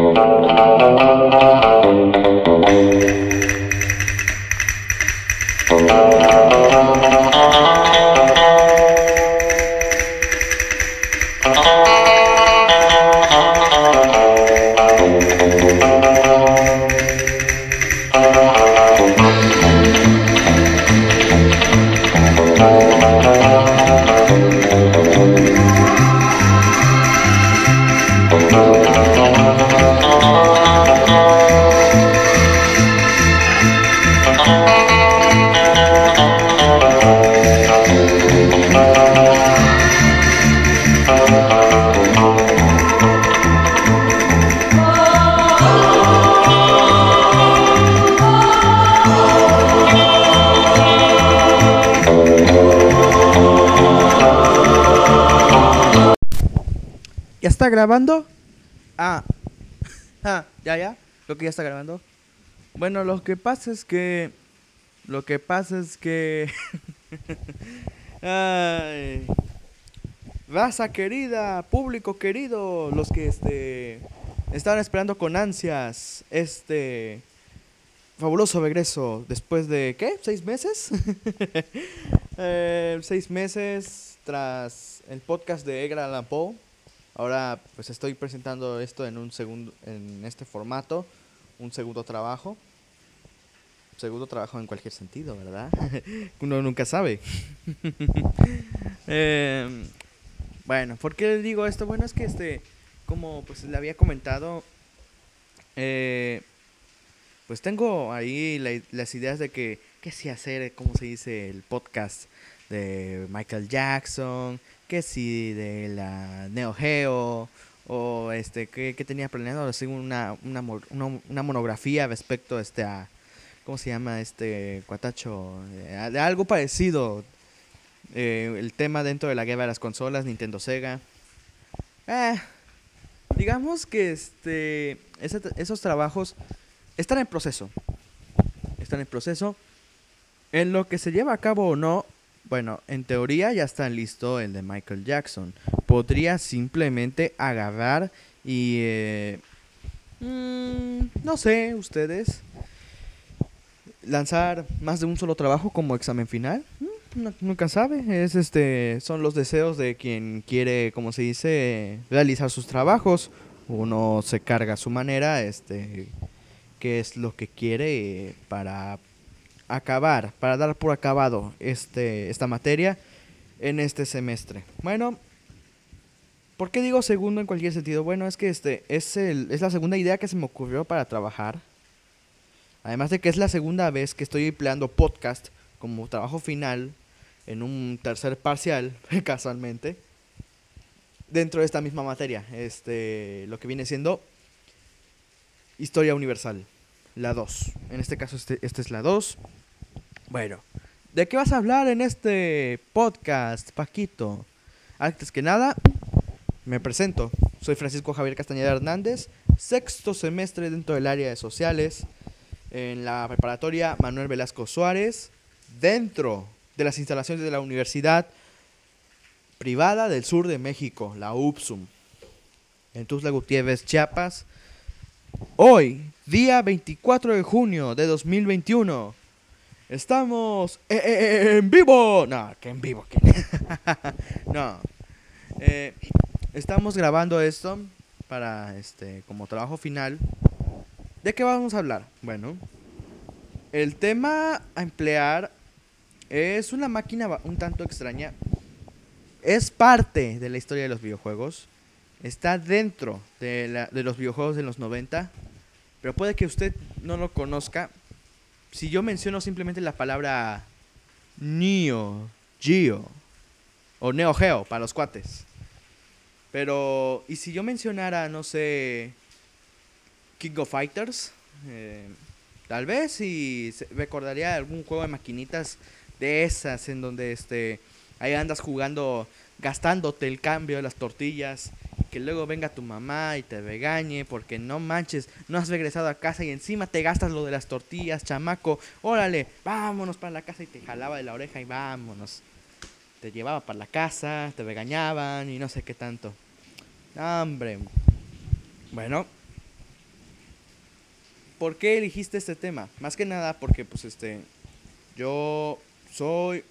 ¿Ya lo que pasa es que. Lo que pasa es que. Ay. Raza querida, público querido, los que este. Estaban esperando con ansias este. Fabuloso regreso después de. ¿Qué? ¿Seis meses? Eh, seis meses tras el podcast de Edgar Allan Poe. Ahora pues estoy presentando esto en un segundo, en este formato, un segundo trabajo. Segundo trabajo en cualquier sentido, ¿verdad? Uno nunca sabe. Em, bueno, ¿por qué les digo esto? Bueno, es que este, como pues le había comentado, eh, pues tengo ahí la- las ideas de que, qué si hacer, cómo se dice, el podcast de Michael Jackson, que si de la Neo Geo, o este, que, tenía planeado hacer una, una, una- una monografía respecto este, a, ¿cómo se llama este cuatacho? Eh, de algo parecido, eh, el tema dentro de la guerra de las consolas, Nintendo Sega. Eh, digamos que este, ese- esos trabajos están en proceso. Están en proceso. En lo que se lleva a cabo o no, bueno, en teoría ya está listo el de Michael Jackson. Podría simplemente agarrar y... eh, mm, no sé, ustedes. Lanzar más de un solo trabajo como examen final. Mm, no- nunca sabe. Es este, son los deseos de quien quiere, como se dice, realizar sus trabajos. Uno se carga a su manera, este, qué es lo que quiere para acabar, para dar por acabado este, esta materia en este semestre. Bueno, ¿por qué digo segundo en cualquier sentido? Bueno, es que este es, el, es la segunda idea que se me ocurrió para trabajar. Además de que es la segunda vez que estoy empleando podcast como trabajo final en un tercer parcial, casualmente, dentro de esta misma materia. Este, lo que viene siendo Historia Universal, la 2. En este caso, este, esta es la 2. Bueno, ¿de qué vas a hablar en este podcast, Paquito? Antes que nada, me presento. Soy Francisco Javier Castañeda Hernández, sexto semestre dentro del área de sociales en la preparatoria Manuel Velasco Suárez, dentro de las instalaciones de la Universidad Privada del Sur de México, la UPSUM, en Tuzla Gutiérrez, Chiapas. Hoy, día 24 de junio de 2021, estamos e- e- en vivo. No, que en vivo, que no. Eh, estamos grabando esto para este como trabajo final. ¿De qué vamos a hablar? Bueno, el tema a emplear es una máquina un tanto extraña. Es parte de la historia de los videojuegos. Está dentro de, la- de los videojuegos de los 90. Pero puede que usted no lo conozca. Si yo menciono simplemente la palabra Neo Geo o Neo Geo para los cuates. Pero, ¿y si yo mencionara, no sé, King of Fighters? Eh, tal vez si recordaría algún juego de maquinitas de esas en donde este ahí andas jugando, gastándote el cambio de las tortillas, que luego venga tu mamá y te regañe porque no manches, no has regresado a casa y encima te gastas lo de las tortillas, chamaco, órale, vámonos para la casa y te jalaba de la oreja y vámonos. Te llevaba para la casa, te regañaban y no sé qué tanto. Hombre. Bueno, ¿por qué elegiste este tema? Más que nada porque, pues, este, yo soy,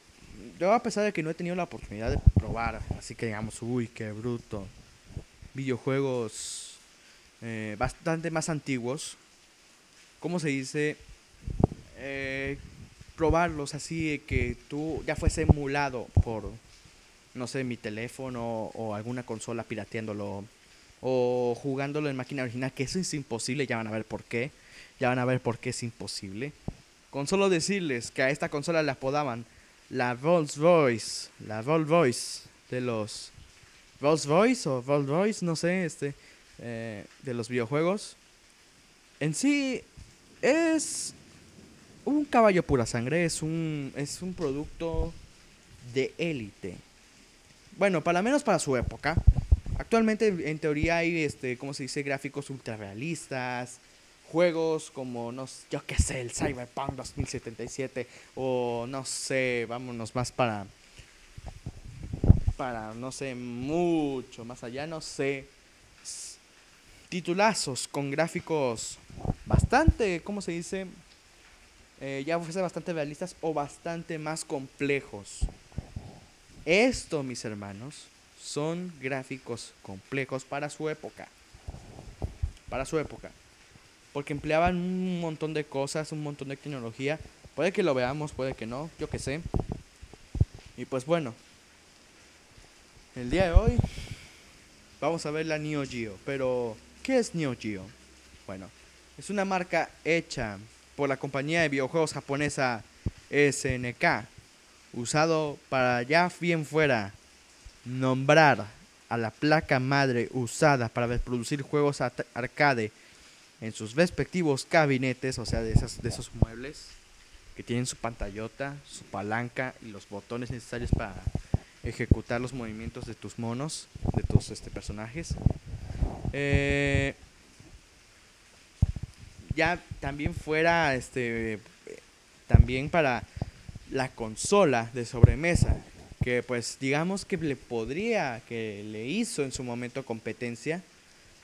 yo a pesar de que no he tenido la oportunidad de probar, así que digamos, uy, qué bruto, videojuegos eh, bastante más antiguos, ¿cómo se dice? Eh, probarlos así que tú ya fuese emulado por, no sé, mi teléfono o alguna consola pirateándolo o jugándolo en máquina original, que eso es imposible, ya van a ver por qué, ya van a ver por qué es imposible. Con solo decirles que a esta consola la apodaban la Rolls Royce, la Rolls Royce de los Rolls Royce o Rolls Royce, no sé, este, eh, de los videojuegos. En sí es un caballo pura sangre, es un, es un producto de élite. Bueno, para menos para su época. Actualmente en teoría hay, este, ¿cómo se dice? Gráficos ultra realistas, juegos como, no, yo qué sé, el Cyberpunk 2077 o no sé, vámonos más para, para, no sé, mucho más allá, no sé, titulazos con gráficos bastante, ¿cómo se dice? Eh, ya fuese bastante realistas o bastante más complejos. Esto, mis hermanos, son gráficos complejos para su época. Para su época. Porque empleaban un montón de cosas, un montón de tecnología. Puede que lo veamos, puede que no, yo que sé. Y pues bueno, el día de hoy vamos a ver la Neo Geo. Pero, ¿qué es Neo Geo? Bueno, es una marca hecha por la compañía de videojuegos japonesa SNK. Usado para ya bien fuera nombrar a la placa madre usada para producir juegos arcade en sus respectivos gabinetes, o sea, de, esas, de esos muebles que tienen su pantallota, su palanca y los botones necesarios para ejecutar los movimientos de tus monos, de tus este, personajes. Eh, ya también fuera, este, también para la consola de sobremesa, que pues digamos que le podría, que le hizo en su momento competencia,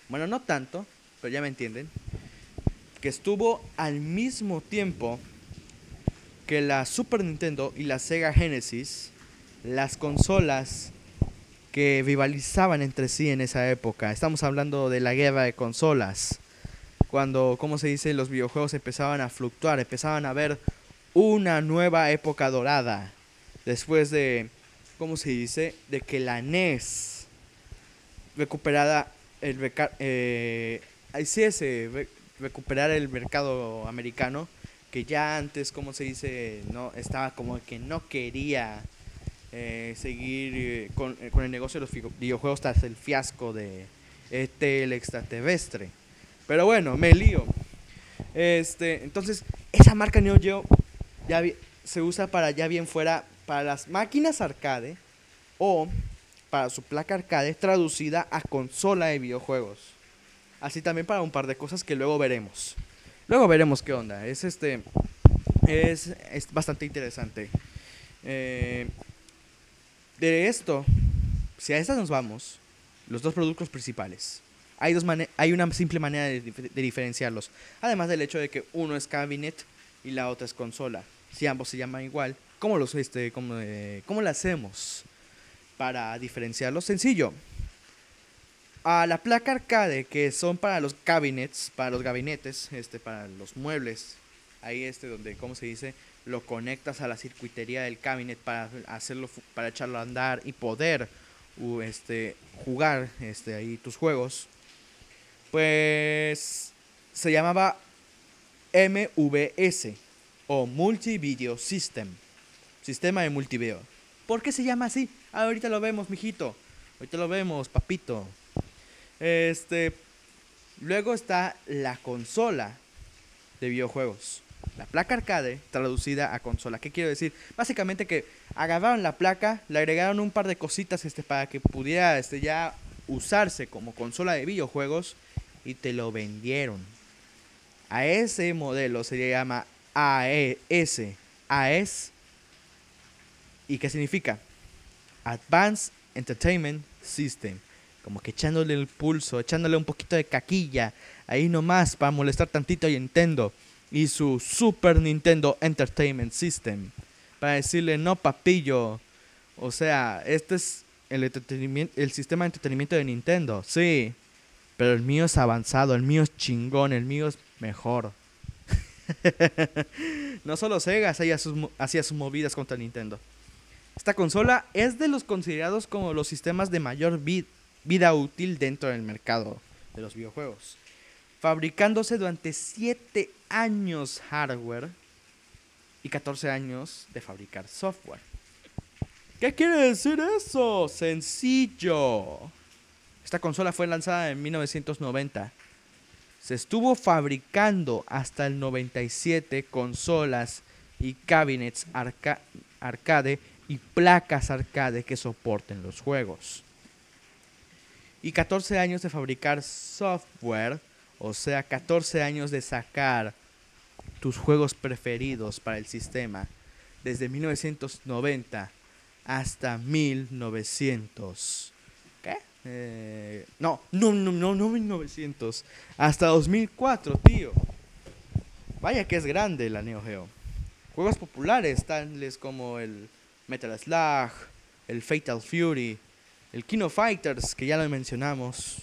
bueno, no tanto, pero ya me entienden, que estuvo al mismo tiempo que la Super Nintendo y la Sega Genesis, las consolas que rivalizaban entre sí en esa época. Estamos hablando de la guerra de consolas. Cuando, como se dice, los videojuegos empezaban a fluctuar, empezaban a ver una nueva época dorada. Después de ¿cómo se dice? De que la NES recuperada el eh, sí ese recuperar el mercado americano que ya antes como se dice no estaba como que no quería eh, seguir eh, con, con, el negocio de los videojuegos tras el fiasco de este el extraterrestre. Pero bueno me lío. Este entonces esa marca Neo Geo ya se usa para ya bien fuera para las máquinas arcade o para su placa arcade traducida a consola de videojuegos. Así también para un par de cosas que luego veremos. Luego veremos qué onda. Es este. Es, bastante interesante. Eh, de esto, si a estas nos vamos, los dos productos principales. Hay, dos hay una simple manera de, diferenciarlos. Además del hecho de que uno es cabinet y la otra es consola. Si ambos se llaman igual, ¿Cómo, los, este, cómo, eh, ¿Cómo lo hacemos para diferenciarlos? Sencillo. A la placa arcade, que son para los cabinets, para los gabinetes, este, para los muebles, ahí este donde, ¿cómo se dice? Lo conectas a la circuitería del cabinet para hacerlo, para echarlo a andar y poder este, jugar este, ahí tus juegos. Pues se llamaba MVS o Multi Video System sistema de multivideo. ¿Por qué se llama así? Ah, ahorita lo vemos, mijito. Ahorita lo vemos, papito. Este. Luego está la consola de videojuegos. La placa arcade traducida a consola. ¿Qué quiero decir? Básicamente que agarraron la placa, le agregaron un par de cositas este, para que pudiera este, ya usarse como consola de videojuegos y te lo vendieron. A ese modelo se le llama AES. AES ¿Y qué significa? Advanced Entertainment System. Como que echándole el pulso, echándole un poquito de caquilla, ahí nomás para molestar tantito a Nintendo y su Super Nintendo Entertainment System, para decirle, no papillo, o sea, este es el, el sistema de entretenimiento de Nintendo, sí, pero el mío es avanzado, el mío es chingón, el mío es mejor. no solo Sega hacía sus, hacía sus movidas contra Nintendo. Esta consola es de los considerados como los sistemas de mayor vida útil dentro del mercado de los videojuegos. Fabricándose durante 7 años hardware y 14 años de fabricar software. ¿Qué quiere decir eso? Sencillo. Esta consola fue lanzada en 1990. Se estuvo fabricando hasta el 97 consolas y cabinets arcade y placas arcade que soporten los juegos. Y 14 años de fabricar software, o sea, 14 años de sacar tus juegos preferidos para el sistema, desde 1990 hasta 1900. ¿Qué? Eh, no, no, no, no, no 1900. Hasta 2004, tío. Vaya que es grande la Neo Geo. Juegos populares, tales como el Metal Slug, el Fatal Fury, el King of Fighters, que ya lo mencionamos,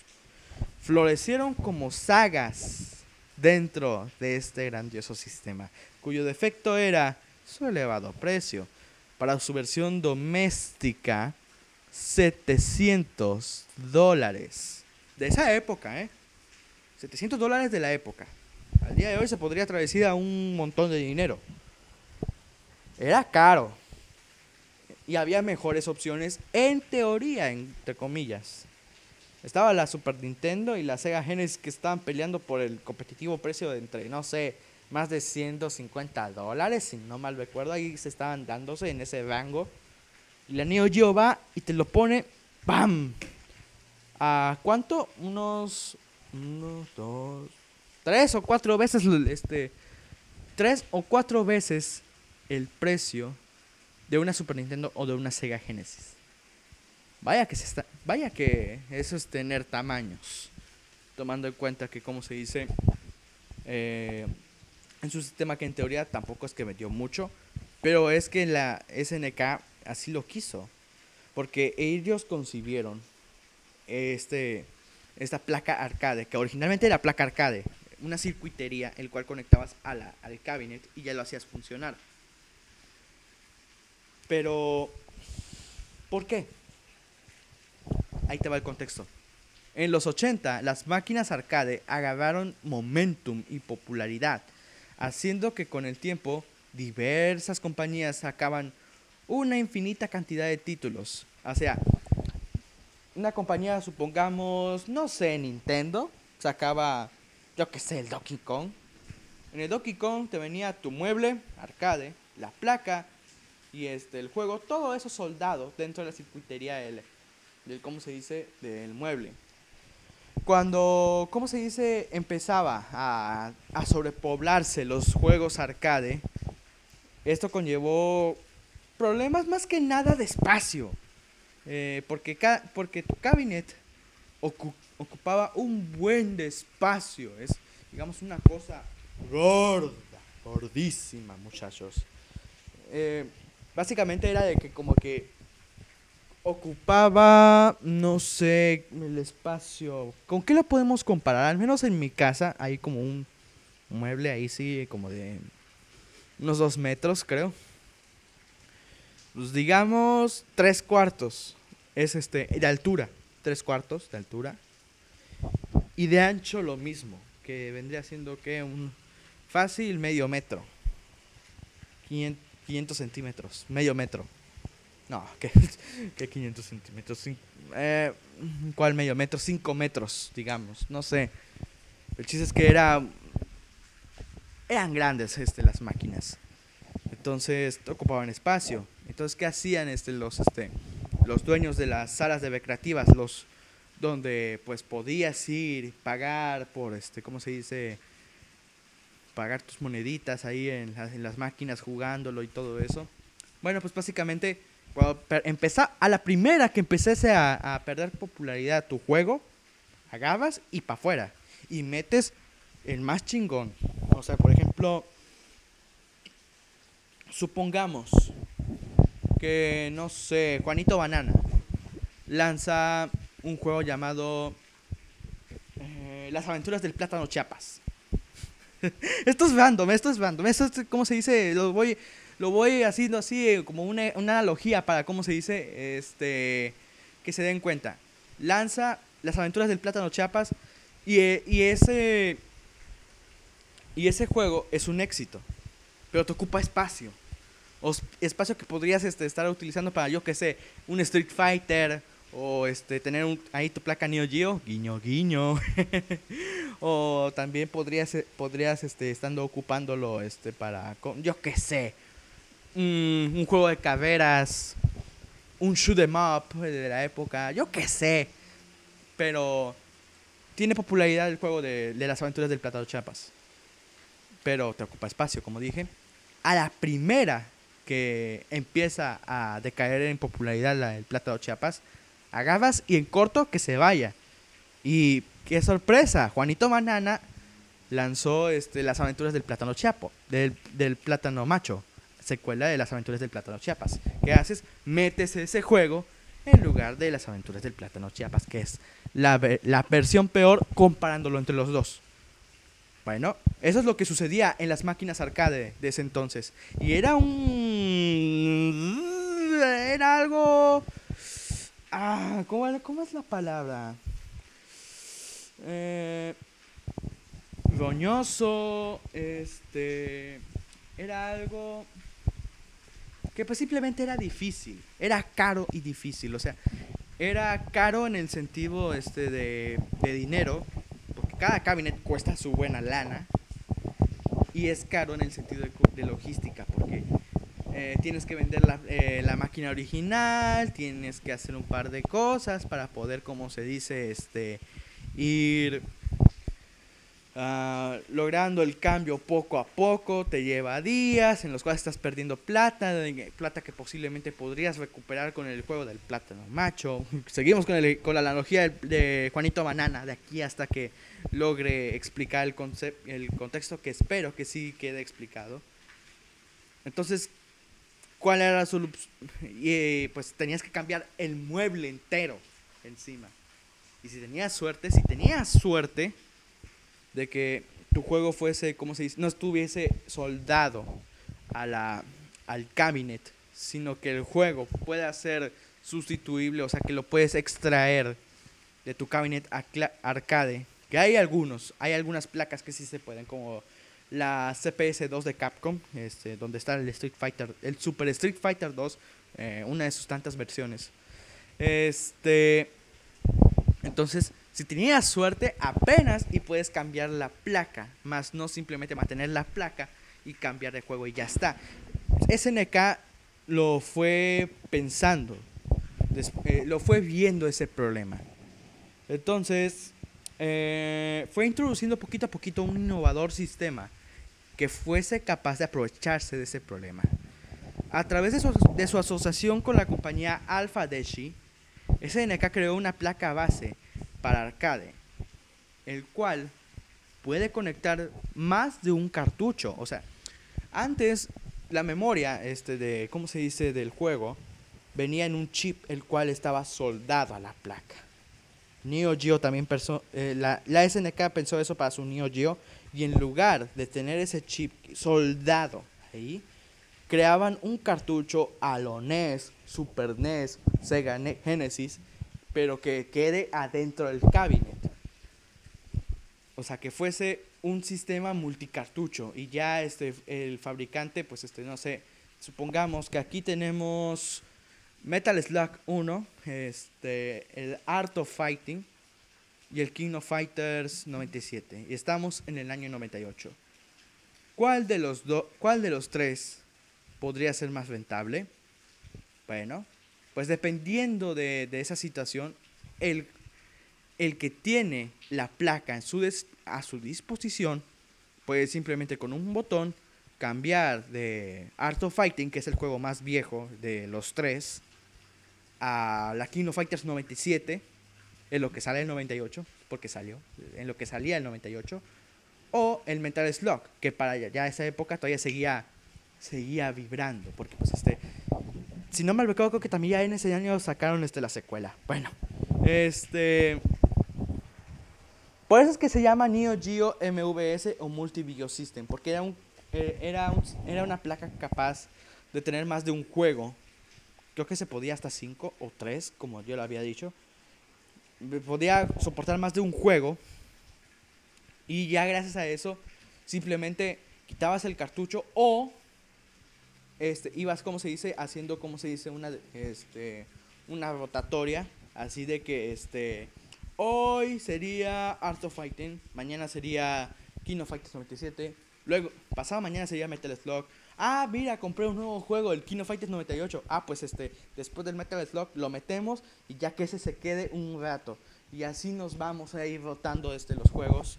florecieron como sagas dentro de este grandioso sistema, cuyo defecto era su elevado precio. Para su versión doméstica, 700 dólares. De esa época, ¿eh? 700 dólares de la época. Al día de hoy se podría traducir a un montón de dinero. Era caro y había mejores opciones en teoría, entre comillas. Estaba la Super Nintendo y la Sega Genesis que estaban peleando por el competitivo precio de entre, no sé, más de 150 dólares, si no mal recuerdo, ahí se estaban dándose en ese rango. Y la Neo Geo va y te lo pone, ¡bam! ¿A cuánto? Unos, unos, dos, tres o cuatro veces, este, tres o cuatro veces el precio de una Super Nintendo o de una Sega Genesis. Vaya que, se está, vaya que eso es tener tamaños. Tomando en cuenta que, como se dice, eh, en su sistema que en teoría tampoco es que metió mucho, pero es que la SNK así lo quiso. Porque ellos concibieron este, esta placa arcade, que originalmente era placa arcade, una circuitería, el cual conectabas a la, al cabinet y ya lo hacías funcionar. Pero, ¿por qué? Ahí te va el contexto. En los 80, las máquinas arcade agarraron momentum y popularidad, haciendo que con el tiempo diversas compañías sacaban una infinita cantidad de títulos. O sea, una compañía, supongamos, no sé, Nintendo, sacaba, yo qué sé, el Donkey Kong. En el Donkey Kong te venía tu mueble arcade, la placa, y este, el juego, todo eso soldado dentro de la circuitería del, del, ¿cómo se dice?, del mueble. Cuando, ¿cómo se dice?, empezaba a, a sobrepoblarse los juegos arcade, esto conllevó problemas más que nada de espacio. Eh, porque, porque tu cabinet ocupaba un buen espacio. Es, digamos, una cosa gorda, gordísima, muchachos. Eh, Básicamente era de que como que ocupaba, no sé, el espacio. ¿Con qué lo podemos comparar? Al menos en mi casa hay como un mueble ahí, sí, como de unos dos metros, creo. Pues digamos tres cuartos. Es este, de altura, tres cuartos de altura. Y de ancho lo mismo, que vendría siendo que un fácil medio metro. 500 500 centímetros, medio metro. No, ¿qué, 500 centímetros? Eh, ¿Cuál medio metro? 5 metros, digamos, no sé. El chiste es que era, eran grandes este, las máquinas. Entonces ocupaban espacio. Entonces, ¿qué hacían este, los, este, los dueños de las salas de recreativas? Los, donde pues podías ir, pagar por, este, ¿cómo se dice? Pagar tus moneditas ahí en, las máquinas jugándolo y todo eso. Bueno, pues básicamente Cuando empezar, a la primera que empecese a, perder popularidad tu juego, agarras y para afuera. Y metes el más chingón. O sea, por ejemplo, supongamos que, no sé, Juanito Banana lanza un juego llamado eh, Las aventuras del plátano Chiapas. esto es random, esto es random. Esto es, ¿cómo se dice? Lo voy, lo voy haciendo así eh, como una, una analogía para, ¿cómo se dice? Este, que se den cuenta. Lanza Las aventuras del plátano Chiapas y, eh, y ese... Y ese juego es un éxito, pero te ocupa espacio. O espacio que podrías este, estar utilizando para, yo que sé, un Street Fighter, o este tener un, ahí tu placa Neo Geo, guiño guiño. o también podrías podrías este estando ocupándolo este para yo qué sé, un juego de caveras, un shoot 'em up de la época, yo qué sé. Pero tiene popularidad el juego de, de las aventuras del Plátano Chiapas. Pero te ocupa espacio, como dije. A la primera que empieza a decaer en popularidad la, el Plátano Chiapas, agarras y en corto que se vaya. Y qué sorpresa, Juanito Banana lanzó este, las aventuras del plátano chiapo, del, del plátano macho, secuela de las aventuras del plátano chiapas. ¿Qué haces? Metes ese juego en lugar de las aventuras del plátano chiapas, que es la, la versión peor comparándolo entre los dos. Bueno, eso es lo que sucedía en las máquinas arcade de ese entonces. Y era un... Era algo Ah, ¿cómo, cómo es la palabra? Eh, roñoso, este, era algo que pues simplemente era difícil, era caro y difícil, o sea, era caro en el sentido este de, de dinero, porque cada cabinet cuesta su buena lana, y es caro en el sentido de, de logística, porque eh, tienes que vender eh, la, máquina original, tienes que hacer un par de cosas para poder, como se dice, este, ir ah, logrando el cambio poco a poco, te lleva días en los cuales estás perdiendo plata, plata que posiblemente podrías recuperar con el juego del plátano macho. Seguimos con, el, con la analogía de, Juanito Banana, de aquí hasta que logre explicar el, el contexto que espero que sí quede explicado. Entonces, cuál era solución. Y pues tenías que cambiar el mueble entero encima. Y si tenías suerte, si tenías suerte de que tu juego fuese, ¿cómo se dice? No estuviese soldado a la, al cabinet, sino que el juego pueda ser sustituible, o sea, que lo puedes extraer de tu cabinet arcade. Que hay algunos, hay algunas placas que sí se pueden, como la CPS 2 de Capcom, este, donde está el Street Fighter, el Super Street Fighter 2, eh, una de sus tantas versiones. Este, entonces, si tenías suerte, apenas y puedes cambiar la placa, más no simplemente mantener la placa y cambiar de juego y ya está. SNK lo fue pensando, eh, lo fue viendo ese problema. Entonces, eh, fue introduciendo poquito a poquito un innovador sistema que fuese capaz de aprovecharse de ese problema. A través de su, asociación con la compañía Alpha Deshi, SNK creó una placa base para arcade, el cual puede conectar más de un cartucho. O sea, antes la memoria este de, ¿cómo se dice?, del juego, venía en un chip el cual estaba soldado a la placa. Neo Geo también pensó, eh, la, la SNK pensó eso para su Neo Geo y en lugar de tener ese chip soldado ahí, creaban un cartucho a lo NES, Super NES, Sega Genesis, pero que quede adentro del cabinet. O sea, que fuese un sistema multicartucho y ya este el fabricante pues este no sé, supongamos que aquí tenemos Metal Slug 1, este el Art of Fighting y el King of Fighters 97. Y estamos en el año 98. ¿Cuál de los, cuál de los tres podría ser más rentable? Bueno, pues dependiendo de, esa situación, el, el, que tiene la placa en su a su disposición puede simplemente con un botón cambiar de Art of Fighting, que es el juego más viejo de los tres, a la King of Fighters 97, en lo que sale el 98, porque salió, en lo que salía el 98, o el Metal Slug, que para ya esa época todavía seguía, seguía vibrando, porque pues este, si no me recuerdo, creo que también ya en ese año sacaron este, la secuela. Bueno, este... Por eso es que se llama Neo Geo MVS o Multi Video System, porque era, un, eh, era, un, era una placa capaz de tener más de un juego. Creo que se podía hasta 5 o 3, como yo lo había dicho. Podía soportar más de un juego. Y ya gracias a eso, simplemente quitabas el cartucho o este, ibas, como se dice, haciendo, como se dice, una, este, una rotatoria. Así de que este Hoy sería Art of Fighting, mañana sería King of Fighters 97, luego pasado mañana sería Metal Slug. Ah, mira, compré un nuevo juego, el King of Fighters 98. Ah, pues este, después del Metal Slug lo metemos y ya que ese se quede un rato. Y así nos vamos a ir rotando este, los juegos.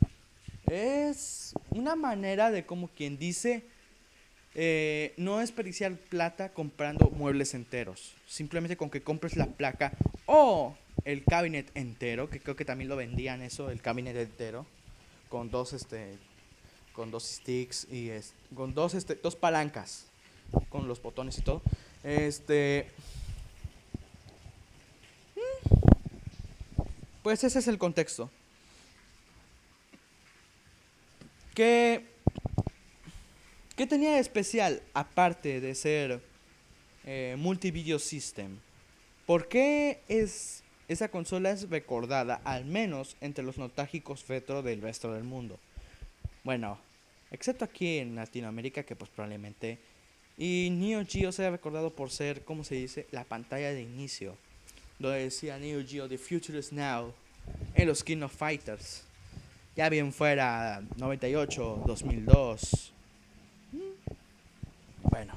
Es una manera de como quien dice, eh, no desperdiciar plata comprando muebles enteros. Simplemente con que compres la placa o el cabinet entero, que creo que también lo vendían eso, el cabinet entero, con dos este con dos sticks y con dos este dos palancas con los botones y todo. Este pues ese es el contexto. ¿Qué, qué tenía de especial aparte de ser eh, multi-video system? ¿Por qué es esa consola es recordada, al menos entre los nostálgicos retro del resto del mundo. Bueno, excepto aquí en Latinoamérica, que pues probablemente. Y Neo Geo se ha recordado por ser, ¿cómo se dice? La pantalla de inicio. Donde decía Neo Geo, The Future is Now. En los King of Fighters. Ya bien fuera 98, 2002. Mm. Bueno,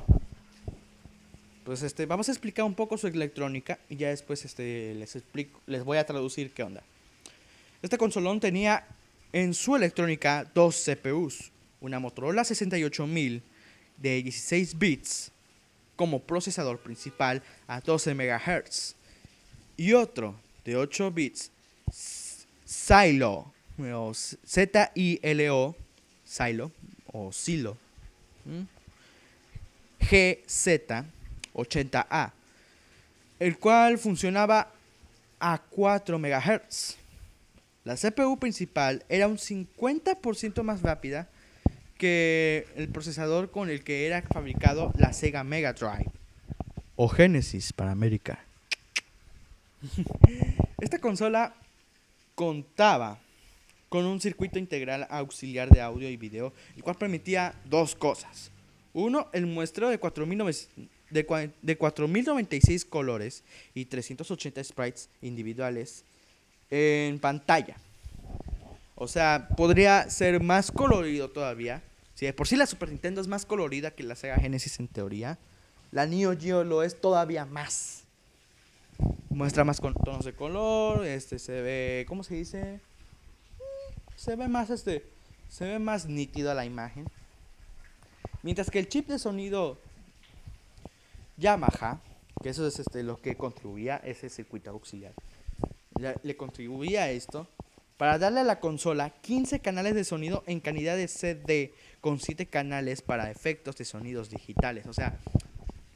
pues este, vamos a explicar un poco su electrónica y ya después este, les, explico, les voy a traducir qué onda. Este consolón tenía en su electrónica dos CPUs, una Motorola 68000 de 16 bits como procesador principal a 12 MHz y otro de 8 bits Silo o Z-I-L-O Silo o Silo GZ 80A, el cual funcionaba a 4 MHz. La CPU principal era un 50% más rápida que el procesador con el que era fabricado la Sega Mega Drive o Genesis para América. Esta consola contaba con un circuito integral auxiliar de audio y video, el cual permitía dos cosas. Uno, el muestreo de 4900 de, de 4096 colores y 380 sprites individuales en pantalla. O sea, podría ser más colorido todavía. Si por sí la Super Nintendo es más colorida que la Sega Genesis en teoría, la Neo Geo lo es todavía más. Muestra más tonos de color, este se ve, ¿cómo se dice? Se ve más este, se ve más nítido la imagen. Mientras que el chip de sonido Yamaha, que eso es este, lo que contribuía ese circuito auxiliar, le, contribuía a esto para darle a la consola 15 canales de sonido en calidad de CD con 7 canales para efectos de sonidos digitales. O sea,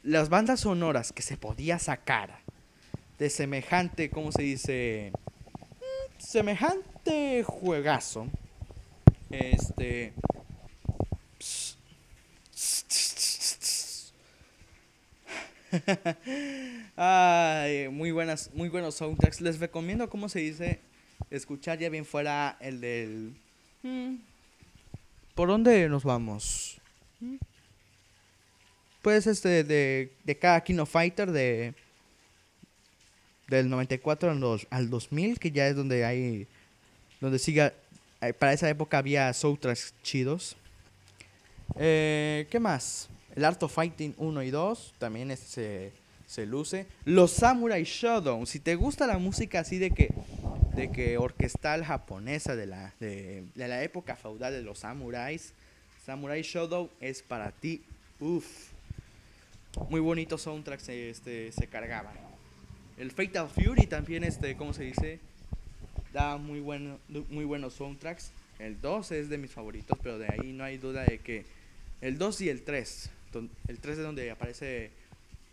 las bandas sonoras que se podía sacar de semejante, ¿cómo se dice? Mm, semejante juegazo. Este Ay, muy buenas, muy buenos soundtracks. Les recomiendo, ¿cómo se dice? Escuchar ya bien fuera el del. Hmm, ¿Por dónde nos vamos? Hmm. Pues este de, de cada Kino Fighter de del 94 al, al 2000, que ya es donde hay donde siga eh, para esa época había soundtracks chidos. Eh, ¿Qué más? El Art of Fighting 1 y 2 también se, se luce. Los Samurai Shodown. Si te gusta la música así de que, de que orquestal japonesa de la, de, la época feudal de los samuráis, Samurai Shodown es para ti. Uf. Muy bonitos soundtracks este, se cargaban. El Fatal Fury también, este, ¿cómo se dice? Da muy, bueno, muy buenos soundtracks. El 2 es de mis favoritos, pero de ahí no hay duda de que el 2 y el 3, el 3 es donde aparece,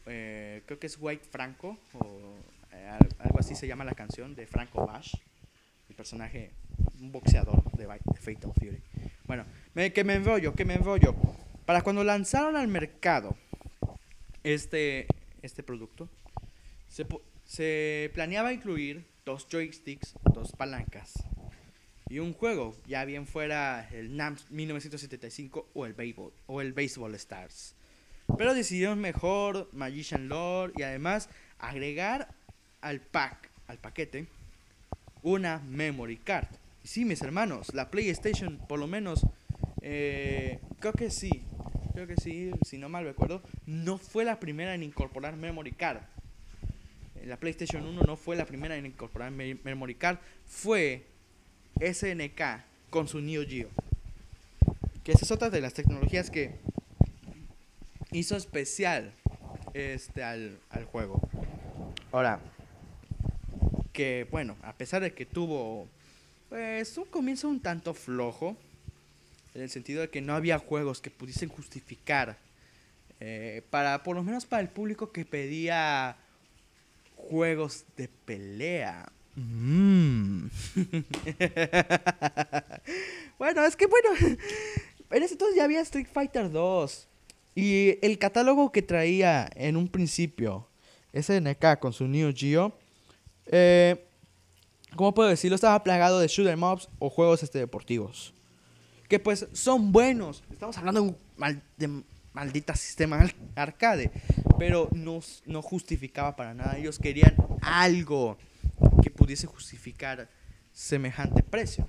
eh, creo que es White Franco, o eh, algo así se llama la canción, de Franco Bash, el personaje, un boxeador de, Fatal Fury. Bueno, que me enrollo, que me enrollo. Para cuando lanzaron al mercado este, este producto, se, se planeaba incluir dos joysticks, dos palancas y un juego, ya bien fuera el NAMS 1975 o el Baseball, o el Baseball Stars. Pero decidieron mejor Magician Lore y además agregar al pack, al paquete, una memory card. Y sí, mis hermanos, la PlayStation, por lo menos, eh, creo que sí, creo que sí, si no mal recuerdo, no fue la primera en incorporar memory card la PlayStation 1 no fue la primera en incorporar memory card, fue SNK con su Neo Geo. Que esa es otra de las tecnologías que hizo especial este al, juego. Ahora, que bueno, a pesar de que tuvo pues un comienzo un tanto flojo, en el sentido de que no había juegos que pudiesen justificar eh, para por lo menos para el público que pedía juegos de pelea. Mm. bueno, es que bueno, en ese entonces ya había Street Fighter 2. Y el catálogo que traía en un principio SNK con su Neo Geo, eh, ¿cómo puedo decirlo? Estaba plagado de shooter mobs o juegos este, deportivos. Que pues son buenos. Estamos hablando de, un de maldita sistema arcade. Pero no, no justificaba para nada. Ellos querían algo que pudiese justificar semejante precio.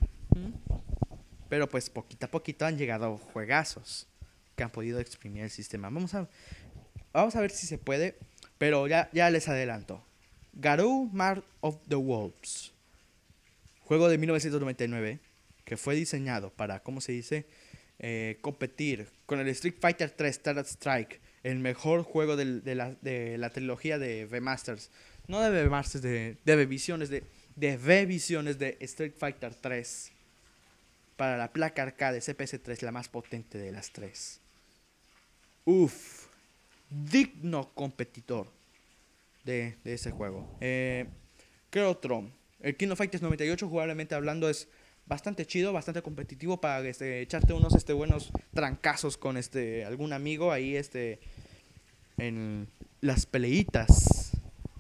Pero pues poquito a poquito han llegado juegazos que han podido exprimir el sistema. Vamos a, vamos a ver si se puede, pero ya, ya les adelanto. Garou Mark of the Wolves, juego de 1999, que fue diseñado para, ¿cómo se dice? Eh, competir con el Street Fighter 3 Third Strike, el mejor juego de, la, de la trilogía de remasters no de Masters, de, de revisiones, de, de revisiones de Street Fighter 3 para la placa arcade CPS3, la más potente de las tres. Uf, digno competidor de, ese juego. Eh, ¿Qué otro? El King of Fighters 98, jugablemente hablando, es bastante chido, bastante competitivo para este, echarte unos este, buenos trancazos con este, algún amigo ahí este, en las peleitas.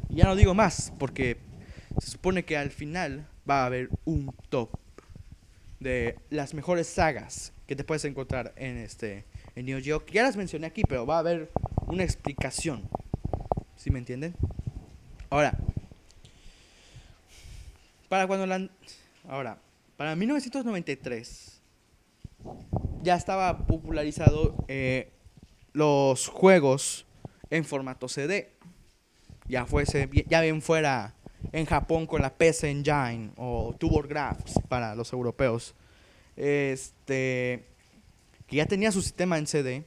Ya no digo más, porque se supone que al final va a haber un top de las mejores sagas que te puedes encontrar en este en Neo Geo. Ya las mencioné aquí, pero va a haber una explicación. ¿Sí me entienden? Ahora, para cuando la ahora, para 1993 ya estaba popularizado eh, los juegos en formato CD ya fuese, ya bien fuera en Japón con la PC Engine o TurboGrafx para los europeos, este, que ya tenía su sistema en CD,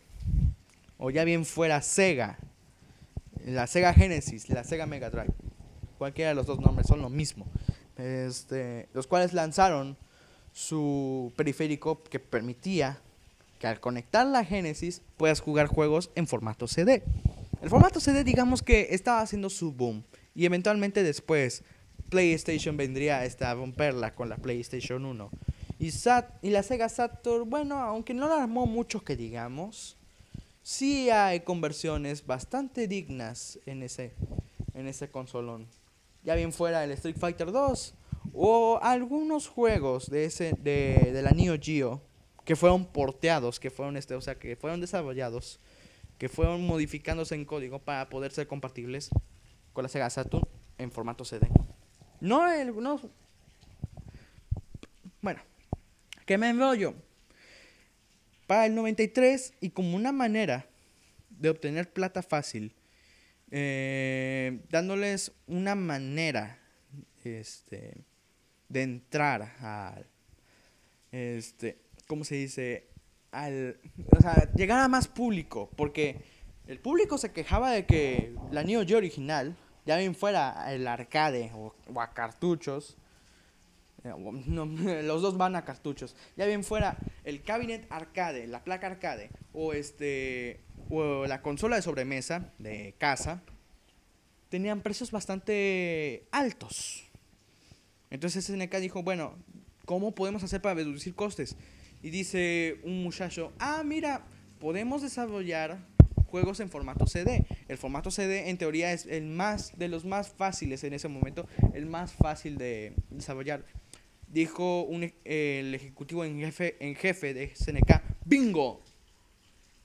o ya bien fuera Sega, la Sega Genesis, la Sega Mega Drive, cualquiera de los dos nombres son lo mismo, este, los cuales lanzaron su periférico que permitía que al conectar la Genesis puedas jugar juegos en formato CD. El formato CD digamos que estaba haciendo su boom y eventualmente después PlayStation vendría a romperla con la PlayStation 1. Y, Sat y la Sega Saturn, bueno, aunque no la armó mucho que digamos, sí hay conversiones bastante dignas en ese, en ese consolón. Ya bien fuera el Street Fighter 2 o algunos juegos de, ese, de, de la Neo Geo que fueron porteados, que fueron, este, o sea, que fueron desarrollados que fueron modificándose en código para poder ser compatibles con la Sega Saturn en formato CD. No, el, no. Bueno, que me enrollo. Para el 93 y como una manera de obtener plata fácil, eh, dándoles una manera este, de entrar al, este, ¿cómo se dice? al, o sea, llegar a más público, porque el público se quejaba de que la Neo Geo original Ya bien fuera el arcade o, a cartuchos. Eh, los dos van a cartuchos. Ya bien fuera el cabinet arcade, la placa arcade o este o la consola de sobremesa de casa tenían precios bastante altos. Entonces SNK dijo, bueno, ¿cómo podemos hacer para reducir costes? Y dice un muchacho, ah, mira, podemos desarrollar juegos en formato CD. El formato CD en teoría es el más de los más fáciles en ese momento, el más fácil de desarrollar. Dijo un, el ejecutivo en jefe, en jefe de SNK, bingo,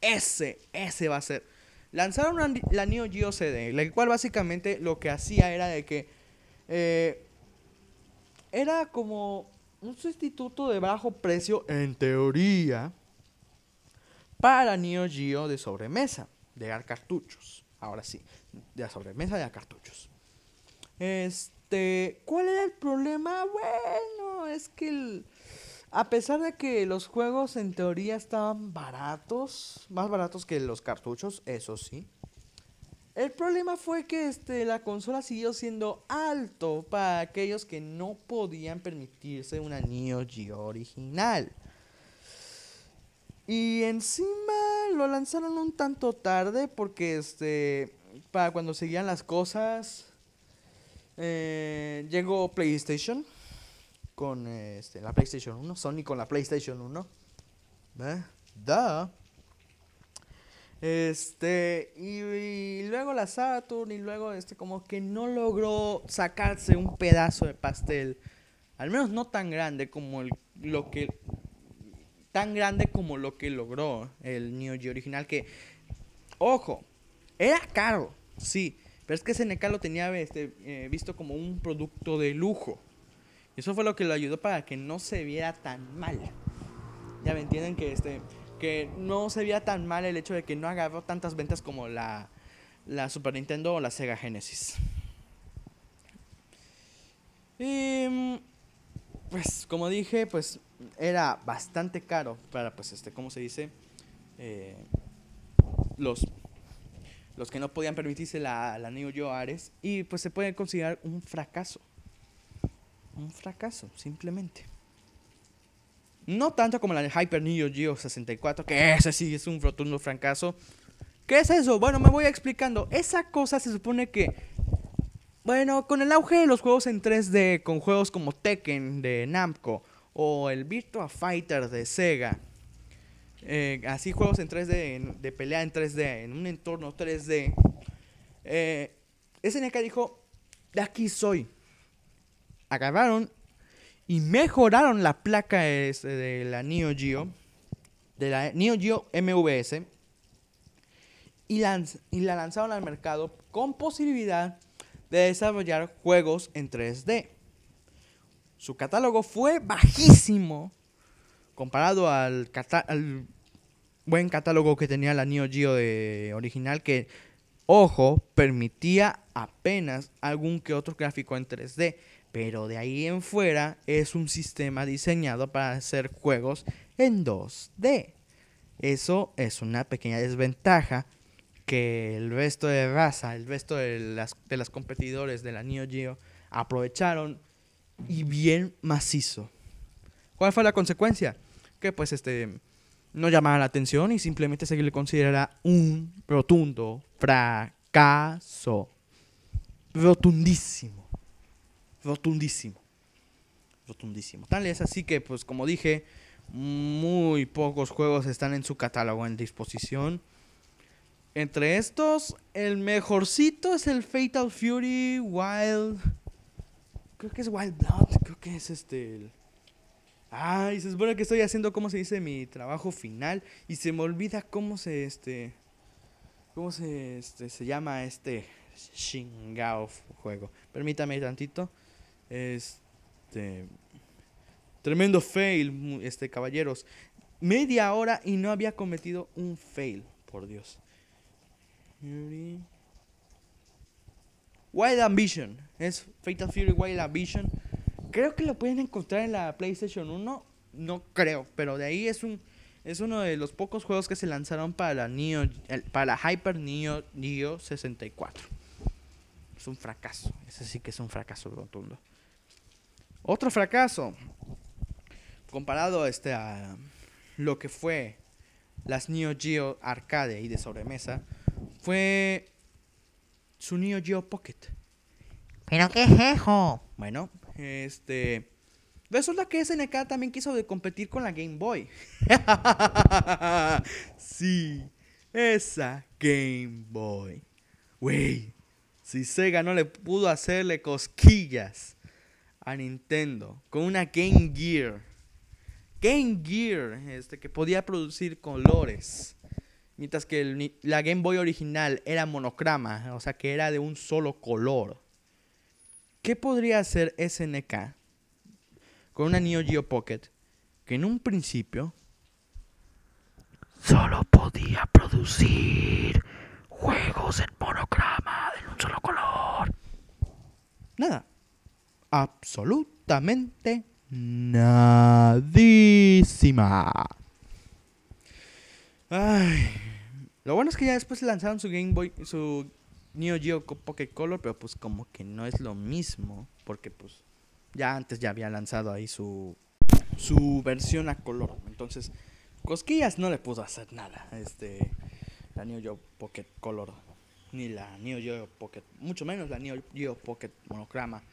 ese, ese va a ser. Lanzaron la Neo Geo CD, la cual básicamente lo que hacía era de que eh, era como un sustituto de bajo precio, en teoría, para Neo Geo de sobremesa, de cartuchos. Ahora sí, de sobremesa de cartuchos. Este, ¿cuál era el problema? Bueno, es que a pesar de que los juegos en teoría estaban baratos, más baratos que los cartuchos, eso sí. El problema fue que este, la consola siguió siendo alto para aquellos que no podían permitirse una Neo Geo original. Y encima lo lanzaron un tanto tarde porque este para cuando seguían las cosas eh, llegó PlayStation con este, la PlayStation 1, Sony con la PlayStation 1. ¿Eh? Da. Este, y, luego la Saturn, y luego este, como que no logró sacarse un pedazo de pastel. Al menos no tan grande como el, lo que. Tan grande como lo que logró el Neo Geo original. Que, ojo, era caro, sí. Pero es que SNK lo tenía este, eh, visto como un producto de lujo. Y eso fue lo que lo ayudó para que no se viera tan mal. Ya me entienden que este que no se veía tan mal el hecho de que no agarró tantas ventas como la, la Super Nintendo o la Sega Genesis. Y pues como dije, pues era bastante caro para pues este, ¿cómo se dice? Eh, los los que no podían permitirse la, la Geo Ares y pues se puede considerar un fracaso. Un fracaso, simplemente. No tanto como la de Hyper Neo Geo 64, que ese sí es un rotundo fracaso. ¿Qué es eso? Bueno, me voy explicando. Esa cosa se supone que. Bueno, con el auge de los juegos en 3D, con juegos como Tekken de Namco o el Virtua Fighter de Sega, eh, así juegos en 3D, de pelea en 3D, en un entorno 3D, eh, SNK dijo: De aquí soy. Agarraron y mejoraron la placa de la Neo Geo, de la Neo Geo MVS, y, y la lanzaron al mercado con posibilidad de desarrollar juegos en 3D. Su catálogo fue bajísimo comparado al, buen catálogo que tenía la Neo Geo de original que, ojo, permitía apenas algún que otro gráfico en 3D. Pero de ahí en fuera es un sistema diseñado para hacer juegos en 2D. Eso es una pequeña desventaja que el resto de raza, el resto de las, de las competidores de la Neo Geo aprovecharon y bien macizo. ¿Cuál fue la consecuencia? Que pues este no llamaba la atención y simplemente se le considera un rotundo fracaso. Rotundísimo rotundísimo. Rotundísimo. Tal es así que, pues como dije, muy pocos juegos están en su catálogo en disposición. Entre estos, el mejorcito es el Fatal Fury Wild. Creo que es Wild Blood. Creo que es este. Ay, se supone que estoy haciendo, ¿cómo se dice? Mi trabajo final. Y se me olvida cómo se este. ¿Cómo se, este, se llama este Shingao juego? Permítame tantito. Este. Tremendo fail, este, caballeros. Media hora y no había cometido un fail, por Dios. Wild Ambition. Es Fatal Fury Wild Ambition. Creo que lo pueden encontrar en la PlayStation 1. No creo, pero de ahí es un es uno de los pocos juegos que se lanzaron para la Neo para la Hyper Neo Neo 64. Es un fracaso. Ese sí que es un fracaso rotundo. Otro fracaso. Comparado este, a lo que fue las Neo Geo arcade y de sobremesa, fue su Neo Geo Pocket. ¿Pero qué es eso? Bueno, este. Resulta que SNK también quiso competir con la Game Boy. sí, esa Game Boy. Wey, si Sega no le pudo hacerle cosquillas a Nintendo con una Game Gear. Game Gear, este, que podía producir colores. Mientras que la Game Boy original era monocroma, o sea que era de un solo color. ¿Qué podría hacer SNK con una Neo Geo Pocket que en un principio solo podía producir juegos en monocroma de un solo color? Nada. Absolutamente nadísima. Ay. Lo bueno es que ya después lanzaron su Game Boy, su Neo Geo Pocket Color, pero pues como que no es lo mismo, porque pues ya antes ya había lanzado ahí su su versión a color. Entonces, cosquillas no le pudo hacer nada. Este la Neo Geo Pocket Color ni la Neo Geo Pocket, mucho menos la Neo Geo Pocket monocroma,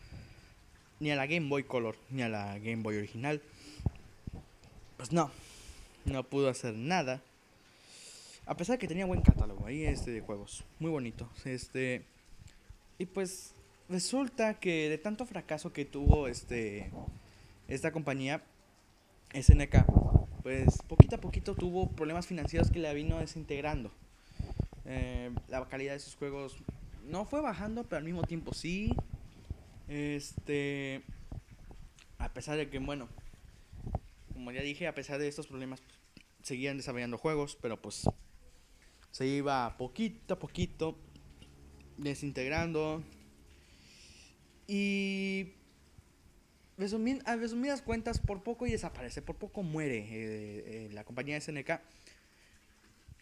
ni a la Game Boy Color, ni a la Game Boy original. Pues no, no pudo hacer nada. A pesar de que tenía buen catálogo ahí este de juegos, muy bonito. Este y pues resulta que de tanto fracaso que tuvo este esta compañía SNK, pues poquito a poquito tuvo problemas financieros que la vino desintegrando. Eh, la calidad de sus juegos no fue bajando, pero al mismo tiempo sí. Este, a pesar de que, bueno, como ya dije, a pesar de estos problemas, pues, seguían desarrollando juegos, pero pues se iba poquito a poquito desintegrando. Y a resumidas cuentas, por poco y desaparece, por poco muere eh, eh, la compañía SNK.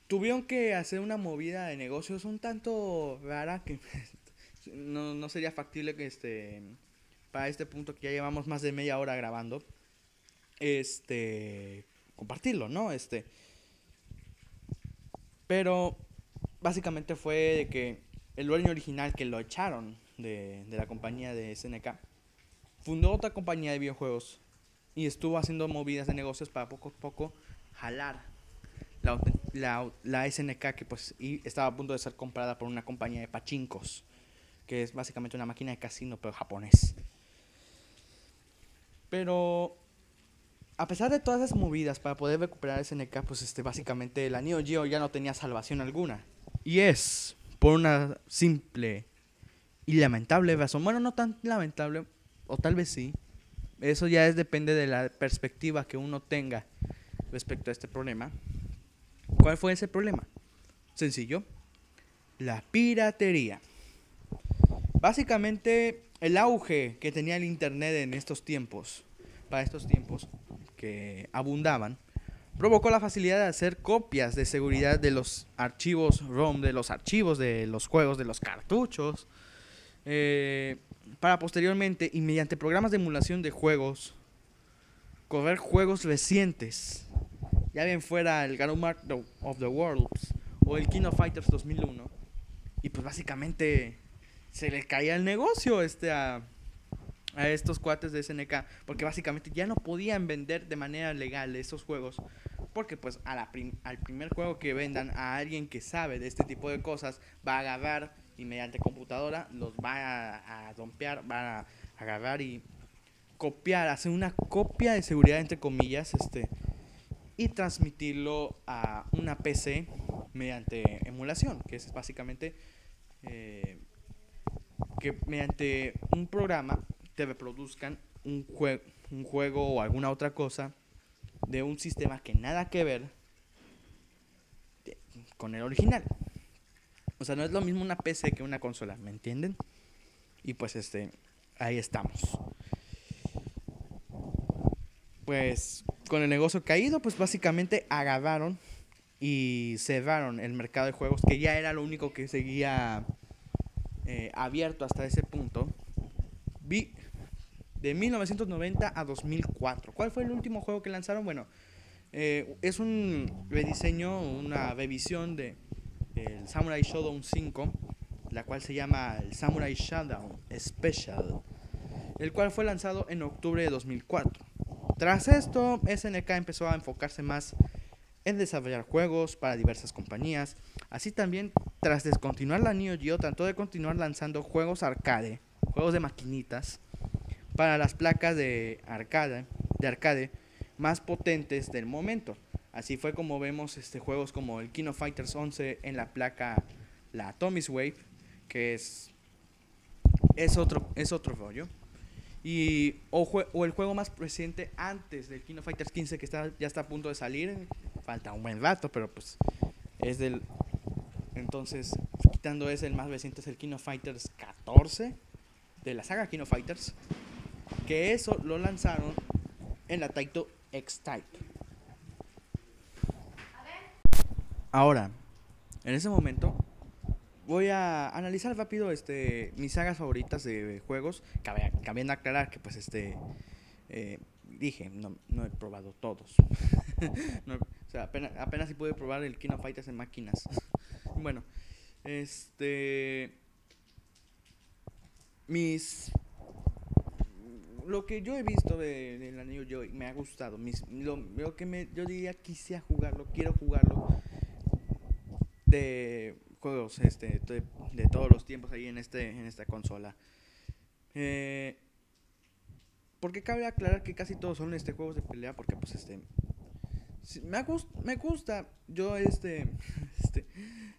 Tuvieron que hacer una movida de negocios un tanto rara que no, no sería factible que este para este punto que ya llevamos más de media hora grabando este compartirlo, ¿no? Este pero básicamente fue de que el dueño original que lo echaron de, de la compañía de SNK fundó otra compañía de videojuegos y estuvo haciendo movidas de negocios para poco a poco jalar la, la, SNK que pues estaba a punto de ser comprada por una compañía de pachincos, que es básicamente una máquina de casino pero japonés. Pero a pesar de todas esas movidas para poder recuperar SNK, pues este básicamente la Neo Geo ya no tenía salvación alguna. Y es por una simple y lamentable razón. Bueno, no tan lamentable, o tal vez sí. Eso ya es depende de la perspectiva que uno tenga respecto a este problema. ¿Cuál fue ese problema? Sencillo. La piratería. Básicamente el auge que tenía el Internet en estos tiempos, para estos tiempos que abundaban, provocó la facilidad de hacer copias de seguridad de los archivos ROM, de los archivos de los juegos, de los cartuchos, eh, para posteriormente y mediante programas de emulación de juegos, correr juegos recientes ya bien fuera el God of the Worlds o el King of Fighters 2001. Y pues básicamente se le caía el negocio este a, a estos cuates de SNK. Porque básicamente ya no podían vender de manera legal esos juegos. Porque pues a la al primer juego que vendan a alguien que sabe de este tipo de cosas va a agarrar y mediante computadora los va a, rompear, va a agarrar y copiar, hacer una copia de seguridad entre comillas, este y transmitirlo a una PC mediante emulación, que es básicamente eh, que mediante un programa te reproduzcan un, un juego o alguna otra cosa de un sistema que nada que ver con el original. O sea, no es lo mismo una PC que una consola, ¿me entienden? Y pues este, ahí estamos pues con el negocio caído, pues básicamente agarraron y cerraron el mercado de juegos, que ya era lo único que seguía eh, abierto hasta ese punto, vi de 1990 a 2004. ¿Cuál fue el último juego que lanzaron? Bueno, eh, es un rediseño, una revisión de el Samurai Shodown 5, la cual se llama el Samurai Shodown Special, el cual fue lanzado en octubre de 2004. Tras esto, SNK empezó a enfocarse más en desarrollar juegos para diversas compañías. Así también, tras descontinuar la Neo Geo, trató de continuar lanzando juegos arcade, juegos de maquinitas, para las placas de arcade, de arcade más potentes del momento. Así fue como vemos este, juegos como el King of Fighters 11 en la placa, la Atomic Wave, que es, es, otro, es otro rollo. Y, o, o, el juego más reciente antes del King of Fighters 15 que está, ya está a punto de salir. Falta un buen rato, pero pues es del... Entonces, quitando ese, el más reciente es el King of Fighters 14 de la saga King of Fighters. Que eso lo lanzaron en la Taito X-Type. Ahora, en ese momento, voy a analizar rápido este mis sagas favoritas de juegos. Cabe, aclarar que pues este eh, dije no, no, he probado todos. No, o sea apenas, apenas si pude probar el King of Fighters en máquinas. Bueno este mis lo que yo he visto del de, anillo yo me ha gustado mis, lo, que me, yo diría quise jugarlo quiero jugarlo de juegos este, de, de, todos los tiempos ahí en, este, en esta consola. Eh, porque cabe aclarar que casi todos son este, juegos de pelea, porque pues este... Me, gust, me gusta, yo este, este,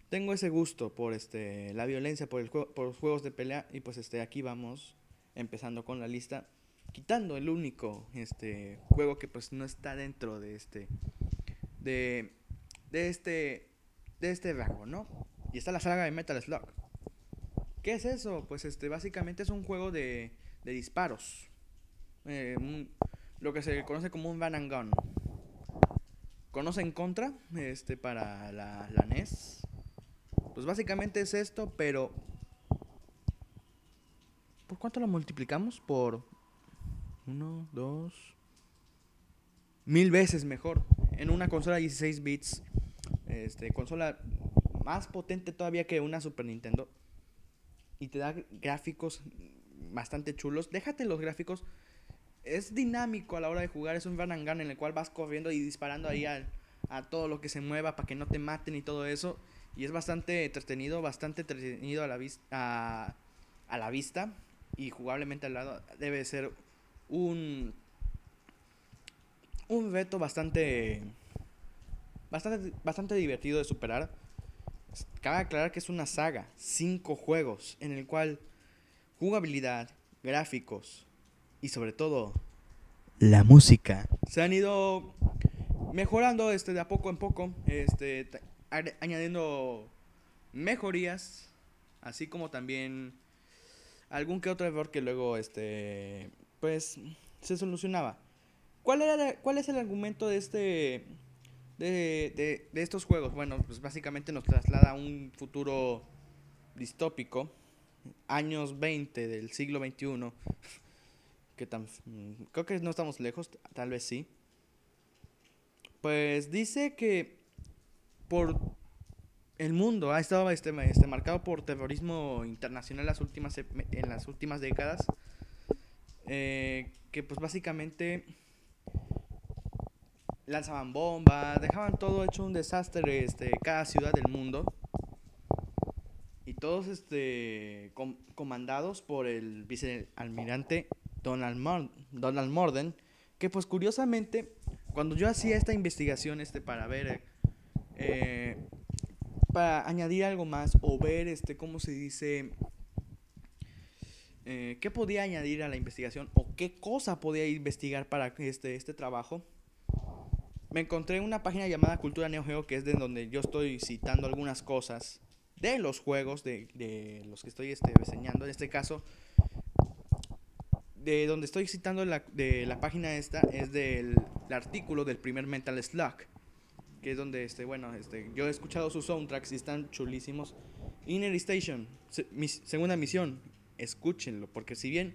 tengo ese gusto por este, la violencia, por, el juego, por los juegos de pelea, y pues este, aquí vamos empezando con la lista, quitando el único este, juego que pues no está dentro de este, de, de este, de este rango, ¿no? Y está la saga de Metal Slug. ¿Qué es eso? Pues este, básicamente es un juego de, de disparos. Eh, lo que se conoce como un Van and Gun. ¿Conocen Contra? Este, para la, la NES. Pues básicamente es esto, pero... ¿Por cuánto lo multiplicamos? Por... Uno, dos... Mil veces mejor. En una consola de 16 bits. Este, consola más potente todavía que una Super Nintendo. Y te da gráficos bastante chulos. Déjate los gráficos. Es dinámico a la hora de jugar. Es un run en el cual vas corriendo y disparando ahí a, todo lo que se mueva para que no te maten y todo eso. Y es bastante entretenido, bastante entretenido a la, a, a la vista. Y jugablemente al lado debe ser un, un reto bastante, bastante, bastante divertido de superar. Cabe aclarar que es una saga, cinco juegos, en el cual jugabilidad, gráficos y sobre todo la música se han ido mejorando este, de a poco en poco, este, añadiendo mejorías, así como también algún que otro error que luego este, pues, se solucionaba. ¿Cuál, era, ¿Cuál es el argumento de este de, de, de, estos juegos? Bueno, pues básicamente nos traslada a un futuro distópico, años 20 del siglo XXI, que tan, creo que no estamos lejos, tal vez sí. Pues dice que por el mundo ha estado este, este, marcado por terrorismo internacional las últimas, en las últimas décadas, eh, que pues básicamente lanzaban bombas, dejaban todo hecho un desastre, este, cada ciudad del mundo. Y todos este, com comandados por el vicealmirante Donald, Mor Donald Morden, que pues curiosamente, cuando yo hacía esta investigación este, para ver, eh, para añadir algo más o ver, este, ¿cómo se dice? Eh, ¿Qué podía añadir a la investigación o qué cosa podía investigar para este, este trabajo? me encontré una página llamada Cultura Neo Geo, que es de donde yo estoy citando algunas cosas de los juegos de, de los que estoy este, reseñando. En este caso, de donde estoy citando la, de la página esta es del artículo del primer Mental Slug, que es donde, este, bueno, este, yo he escuchado sus soundtracks y están chulísimos. Inner Station, se- segunda misión, escúchenlo, porque si bien,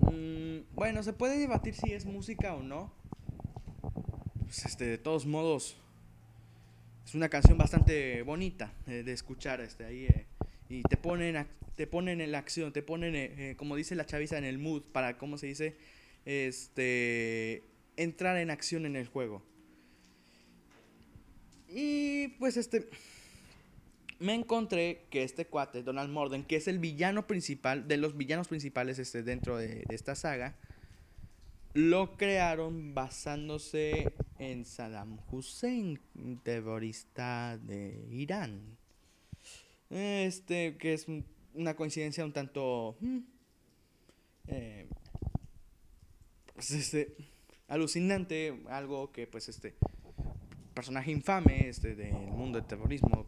mm, bueno, se puede debatir si es música o no, pues este, de todos modos, es una canción bastante bonita eh, de escuchar, este, ahí, eh, y te ponen, te ponen en la acción, te ponen, eh, como dice la chaviza, en el mood, para, ¿cómo se dice? Este, entrar en acción en el juego. Y pues este, me encontré que este cuate, Donald Morden, que es el villano principal, de los villanos principales este, dentro de, esta saga, lo crearon basándose en Saddam Hussein, terrorista de Irán. Este, que es un- una coincidencia un tanto... mm, eh, pues, este, alucinante, algo que pues este personaje infame este del mundo del terrorismo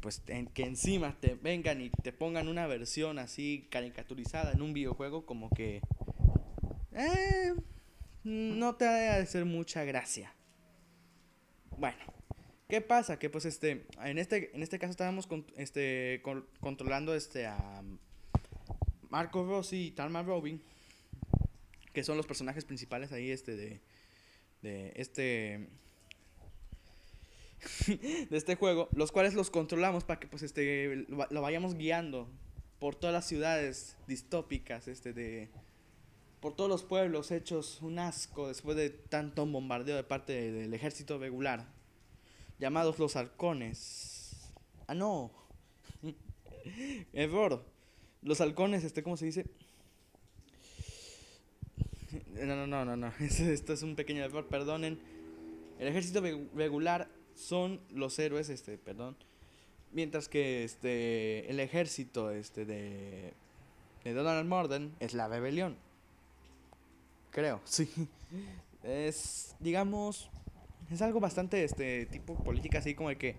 pues que encima te vengan y te pongan una versión así caricaturizada en un videojuego como que eh, no te ha de hacer mucha gracia. Bueno, ¿qué pasa? Que pues este en este en este caso estábamos con, este con- controlando este a Marco Rossi y Talma Robin que son los personajes principales ahí este de de este de este juego, los cuales los controlamos para que pues este lo, va- lo vayamos guiando por todas las ciudades distópicas, este de por todos los pueblos hechos un asco después de tanto bombardeo de parte de- del ejército regular, llamados los halcones. Ah, no. Error. Los halcones, este, ¿cómo se dice? No, no, no, no, no. Esto es un pequeño error, perdonen. El ejército regular son los héroes, este, perdón. Mientras que este el ejército este de de Donald Morden es la rebelión. Creo, sí. Es digamos es algo bastante este tipo política así como de que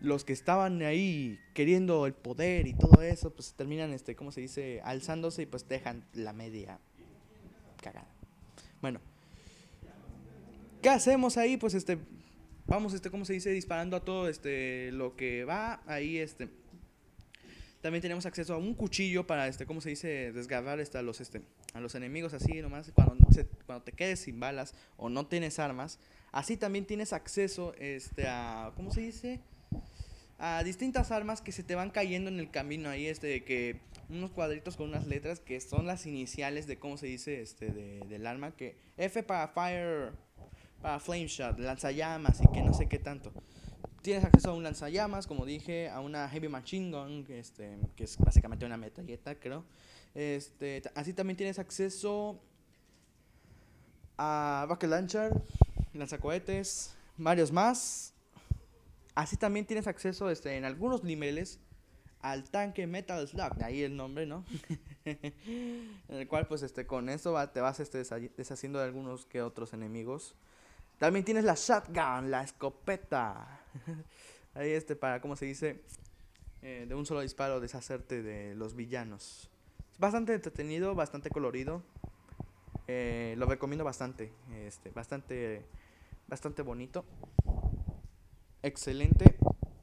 los que estaban ahí queriendo el poder y todo eso, pues terminan este, ¿cómo se dice? alzándose y pues dejan la media cagada. Bueno, ¿qué hacemos ahí? Pues este vamos este cómo se dice disparando a todo este lo que va ahí este. También tenemos acceso a un cuchillo para este cómo se dice desgarrar este, a los este a los enemigos así nomás cuando se- cuando te quedes sin balas o no tienes armas. Así también tienes acceso este a cómo se dice a distintas armas que se te van cayendo en el camino ahí este que unos cuadritos con unas letras que son las iniciales de cómo se dice este de, del arma que F para fire para flame shot lanzallamas y que no sé qué tanto tienes acceso a un lanzallamas como dije a una heavy machine gun este que es básicamente una metralleta creo este así también tienes acceso a rocket launcher lanzacohetes varios más Así también tienes acceso este, en algunos niveles al tanque Metal Slug, de ahí el nombre, ¿no? en el cual pues este con eso va- te vas este, desha- deshaciendo de algunos que otros enemigos. También tienes la shotgun, la escopeta. ahí este para, ¿cómo se dice? Eh, de un solo disparo deshacerte de los villanos. Es bastante entretenido, bastante colorido. Eh, lo recomiendo bastante, este, bastante, bastante bonito excelente.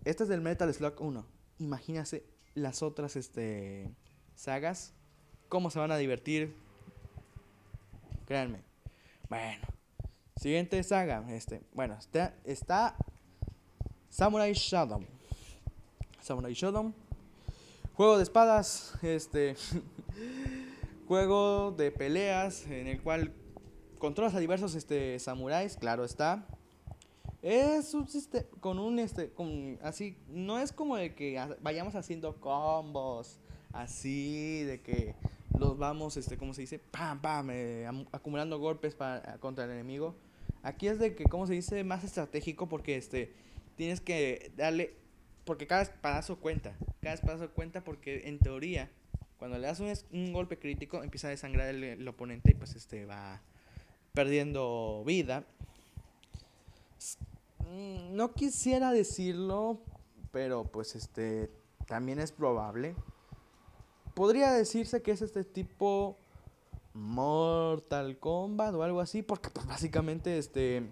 Este es del Metal Slug 1. Imagínase las otras este, sagas. Cómo se van a divertir. Créanme. Bueno. Siguiente saga. Este, bueno, está, está Samurai Shodown. Samurai Shodown. Juego de espadas. Este. juego de peleas. En el cual controlas a diversos este, samuráis. Claro está. Es un sistema con un este con así no es como de que vayamos haciendo combos así de que los vamos este cómo se dice pam pam eh, acumulando golpes para contra el enemigo. Aquí es de que cómo se dice más estratégico porque este tienes que darle porque cada espadazo cuenta, cada espadazo cuenta porque en teoría cuando le das un, golpe crítico empieza a desangrar el, el oponente y pues este va perdiendo vida Mm, No quisiera decirlo, pero pues este también es probable. Podría decirse que es este tipo Mortal Kombat o algo así, porque pues básicamente este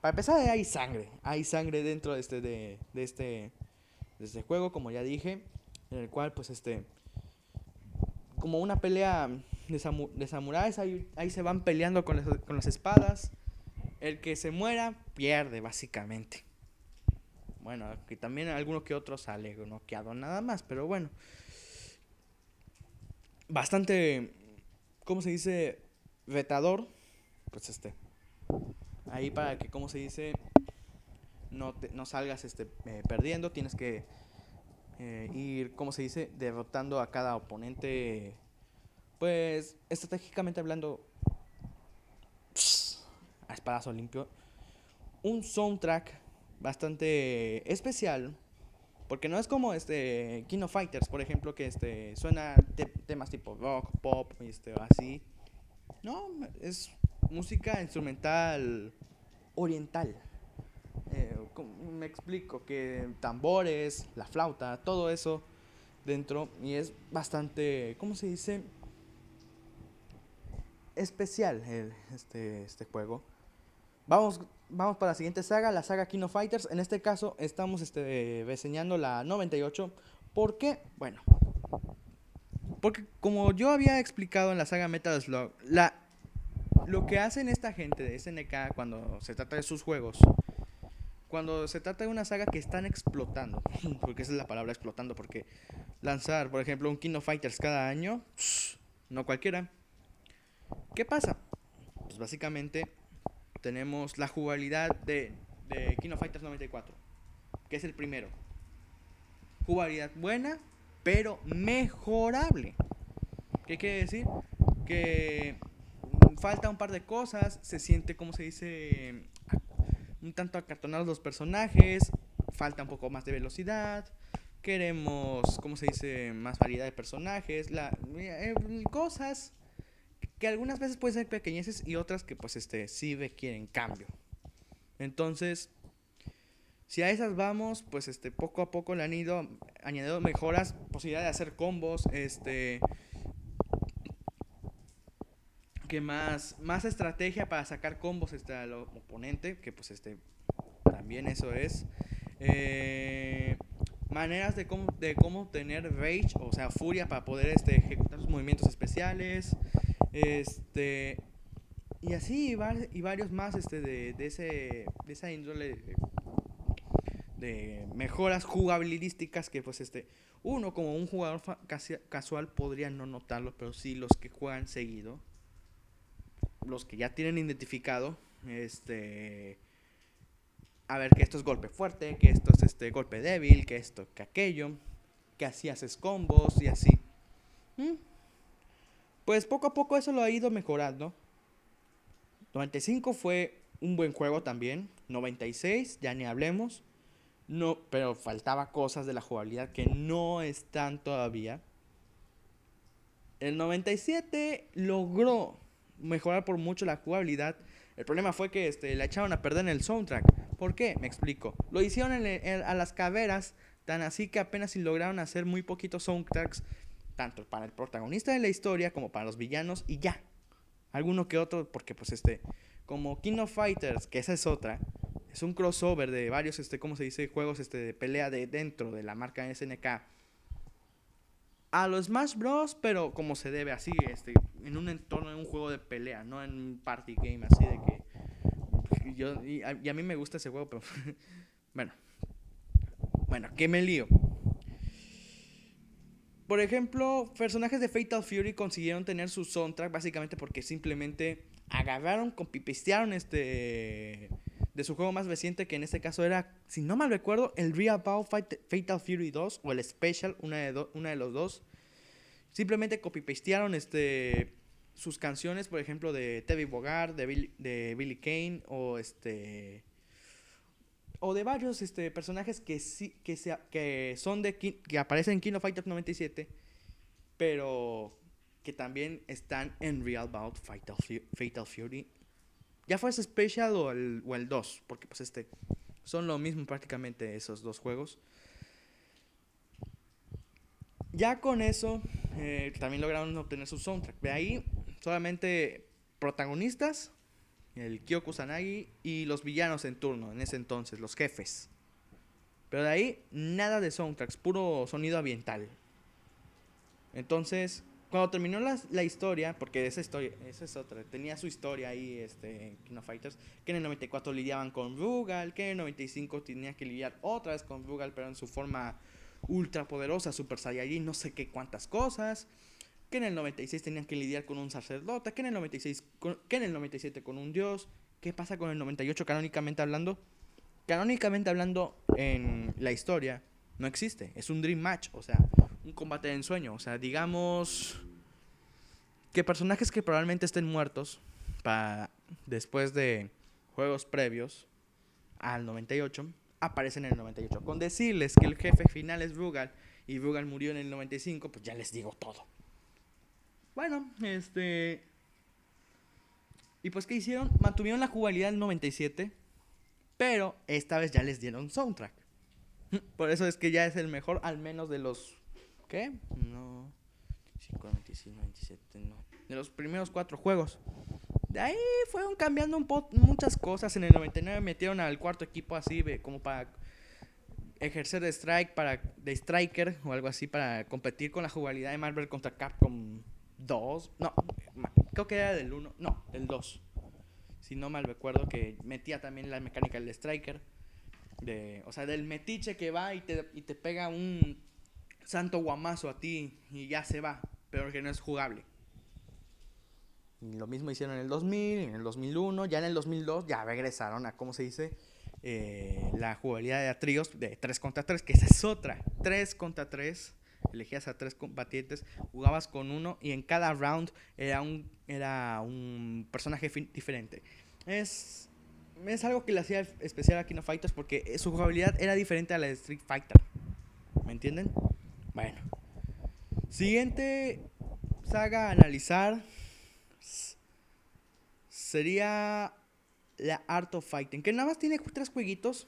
para empezar hay sangre, hay sangre dentro de este de, este de este juego, como ya dije, en el cual pues este como una pelea de, samu- de samuráis, ahí, ahí se van peleando con las, con las espadas. El que se muera pierde básicamente. Bueno, que también alguno que otro sale noqueado nada más, pero bueno. Bastante, ¿cómo se dice? Retador. Pues este. Ahí para que, ¿cómo se dice? No, te- no salgas este, eh, perdiendo. Tienes que eh, ir, ¿cómo se dice? Derrotando a cada oponente. Pues, estratégicamente hablando. A espadazo limpio. Un soundtrack bastante especial. Porque no es como este King of Fighters, por ejemplo, que este suena te- temas tipo rock, pop, este, así. No, es música instrumental oriental. Eh, ¿cómo me explico que tambores, la flauta, todo eso dentro y es bastante, ¿cómo se dice? Especial el- este, este juego. Vamos, vamos para la siguiente saga, la saga King of Fighters. En este caso estamos este, reseñando la 98. ¿Por qué? Bueno. Porque como yo había explicado en la saga Metal Slug, la, lo que hacen esta gente de SNK cuando se trata de sus juegos, cuando se trata de una saga que están explotando, porque esa es la palabra explotando, porque lanzar, por ejemplo, un King of Fighters cada año, no cualquiera. ¿Qué pasa? Pues básicamente tenemos la jugabilidad de, de King of Fighters 94, que es el primero. Jugabilidad buena, pero mejorable. ¿Qué quiere decir? Que falta un par de cosas, se siente, como se dice, un tanto acartonados los personajes, falta un poco más de velocidad, queremos, ¿cómo se dice?, más variedad de personajes, la, eh, cosas que algunas veces pueden ser pequeñeces y otras que pues este sí requieren cambio. Entonces, si a esas vamos, pues este poco a poco le han ido añadiendo mejoras, posibilidad de hacer combos, este que más más estrategia para sacar combos este al oponente, que pues este también eso es eh, maneras de cómo de cómo tener rage, o sea, furia para poder este ejecutar sus movimientos especiales. Este. Y así, y, var- y varios más este, de, de, ese, de esa índole de, mejoras jugabilísticas que, pues, este. Uno, como un jugador casual, podría no notarlo, pero sí los que juegan seguido. Los que ya tienen identificado. Este. A ver, que esto es golpe fuerte, que esto es este golpe débil, que esto, que aquello. Que así haces combos y así. ¿Mm? Pues poco a poco eso lo ha ido mejorando. 95 fue un buen juego también. 96, ya ni hablemos. No, pero faltaba cosas de la jugabilidad que no están todavía. El 97 logró mejorar por mucho la jugabilidad. El problema fue que este, la echaron a perder en el soundtrack. ¿Por qué? Me explico. Lo hicieron en en- a las caveras, tan así que apenas lograron hacer muy poquitos soundtracks tanto para el protagonista de la historia como para los villanos y ya. Alguno que otro, porque pues este, como King of Fighters, que esa es otra, es un crossover de varios, este, ¿cómo se dice? Juegos este, de pelea de dentro de la marca SNK. A los Smash Bros, pero como se debe, así, este, en un entorno de un juego de pelea, no en un party game, así de que... Yo, y, a, y a mí me gusta ese juego, pero... bueno. Bueno, que me lío. Por ejemplo, personajes de Fatal Fury consiguieron tener su soundtrack básicamente porque simplemente agarraron, copipistearon este de su juego más reciente que en este caso era, si no mal recuerdo, el Real Fight- Fatal Fury 2 o el Special, una de, do- una de los dos. Simplemente copipastearon este sus canciones, por ejemplo, de Teddy Bogard, de Billy, de Billy Kane o este o de varios este, personajes que sí que, sea, que son de que aparecen en King of Fighters 97 pero que también están en Real Bout Fatal, Fatal Fury. Ya fuese Special o el, o el 2 porque pues este son lo mismo prácticamente esos dos juegos. Ya con eso eh, también lograron obtener su soundtrack. De ahí solamente protagonistas el Kyo Kusanagi y los villanos en turno, en ese entonces, los jefes. Pero de ahí, nada de soundtracks, puro sonido ambiental. Entonces, cuando terminó la, la historia, porque esa historia, esa es otra, tenía su historia ahí, este, King of Fighters, que en el 94 lidiaban con Rugal, que en el 95 tenía que lidiar otra vez con Rugal, pero en su forma ultra poderosa, Super Saiyajin, no sé qué cuántas cosas, que en el 96 tenían que lidiar con un sacerdote, que en el 96, con- que en el 97 con un dios, ¿qué pasa con el 98 canónicamente hablando? Canónicamente hablando en la historia, no existe, es un Dream Match, o sea, un combate de ensueño. O sea, digamos que personajes que probablemente estén muertos pa- después de juegos previos al 98 aparecen en el 98. Con decirles que el jefe final es Rugal y Rugal murió en el 95, pues ya les digo todo. Bueno, este... Y pues, ¿qué hicieron? Mantuvieron la jugabilidad del 97, pero esta vez ya les dieron soundtrack. Por eso es que ya es el mejor, al menos de los. ¿Qué? No. 5, 95, 97, no. De los primeros cuatro juegos. De ahí fueron cambiando un po muchas cosas. En el 99 metieron al cuarto equipo así, como para ejercer de strike, para de striker o algo así, para competir con la jugabilidad de Marvel contra Capcom 2. No, creo que era del 1. No, del 2. Si no mal recuerdo, que metía también la mecánica del striker de, o sea, del metiche que va y te, y te pega un santo guamazo a ti y ya se va, pero que no es jugable. Lo mismo hicieron en el 2000, en el 2001, ya en el 2002 ya regresaron a, ¿cómo se dice? Eh, la jugabilidad de tríos de 3 contra 3, que esa es otra. 3 contra 3, elegías a tres combatientes, jugabas con uno y en cada round era un, era un personaje diferente. Es, es algo que le hacía especial a King of Fighters porque su jugabilidad era diferente a la de Street Fighter. ¿Me entienden? Bueno. Siguiente saga a analizar sería la Art of Fighting, que nada más tiene tres jueguitos.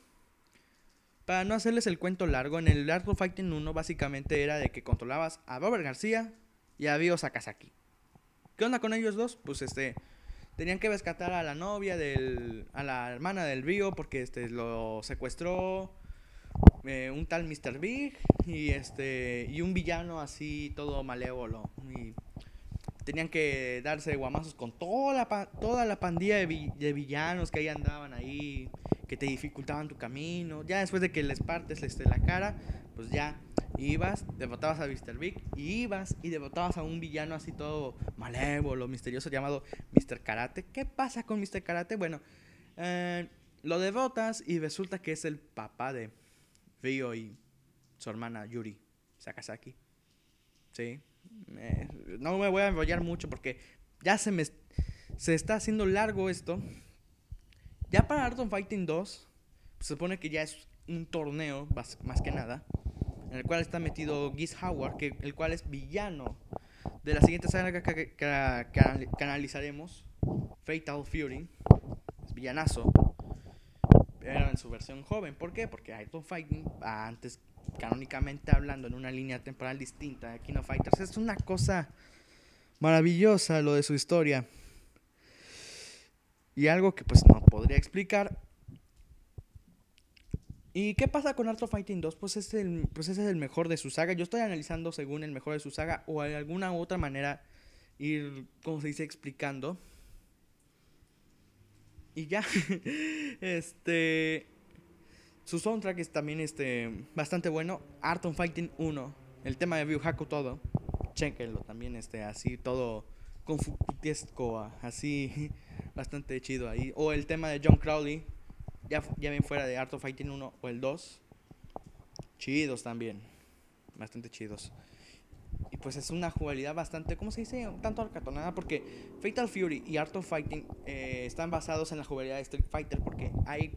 Para no hacerles el cuento largo, en el Art of Fighting 1 básicamente era de que controlabas a Robert García y a Ryo Sakazaki. ¿Qué onda con ellos dos? Pues este tenían que rescatar a la novia del a la hermana del Río porque este lo secuestró eh, un tal Mr. Big y este y un villano así todo malévolo y tenían que darse guamazos con toda la toda la pandilla de, de villanos que ahí andaban ahí que te dificultaban tu camino ya después de que les partes este, la cara pues ya ibas derrotabas a Mr. Big y ibas y derrotabas a un villano así todo malévolo misterioso llamado Mr. Karate qué pasa con Mr. Karate bueno eh, lo derrotas y resulta que es el papá de Ryo y su hermana Yuri Sakazaki. Sí. Eh, no me voy a enrollar mucho porque ya se me se está haciendo largo esto. Ya para Art of Fighting 2 se supone que ya es un torneo más, más que nada en el cual está metido Giz Howard, el cual es villano de la siguiente saga que, que- que- analizaremos, Fatal Fury, es villanazo era en su versión joven. ¿Por qué? Porque Art of Fighting, antes, canónicamente hablando, en una línea temporal distinta de King of Fighters, es una cosa maravillosa lo de su historia. Y algo que pues no podría explicar. ¿Y qué pasa con Art of Fighting 2? Pues, es el, pues ese es el mejor de su saga. Yo estoy analizando según el mejor de su saga o de alguna u otra manera ir, como se dice, explicando. Y ya, este, su soundtrack es también este, bastante bueno. Art of Fighting 1, el tema de Ryu Haku todo. Chéquenlo también, este, así todo confutiesco, así, bastante chido ahí. O el tema de John Crowley, ya, ya bien fuera de Art of Fighting 1 o el 2. Chidos también, bastante chidos. Y pues es una jugabilidad bastante, ¿cómo se dice? Un tanto arcatonada porque Fatal Fury y Art of Fighting eh, están basados en la jugabilidad de Street Fighter porque hay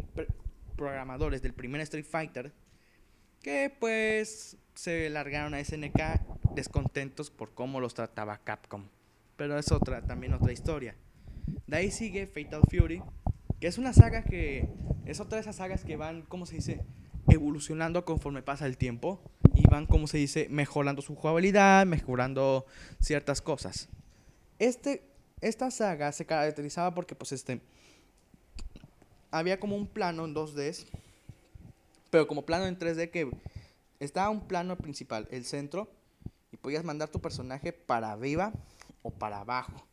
programadores del primer Street Fighter que pues se largaron a SNK descontentos por cómo los trataba Capcom. Pero es otra, también otra historia. De ahí sigue Fatal Fury, que es una saga que es otra de esas sagas que van, ¿cómo se dice? evolucionando conforme pasa el tiempo y van, como se dice, mejorando su jugabilidad, mejorando ciertas cosas. Este, esta saga se caracterizaba porque, pues, este, había como un plano en 2D pero como plano en 3D que está un plano principal, el centro, y podías mandar tu personaje para arriba o para abajo.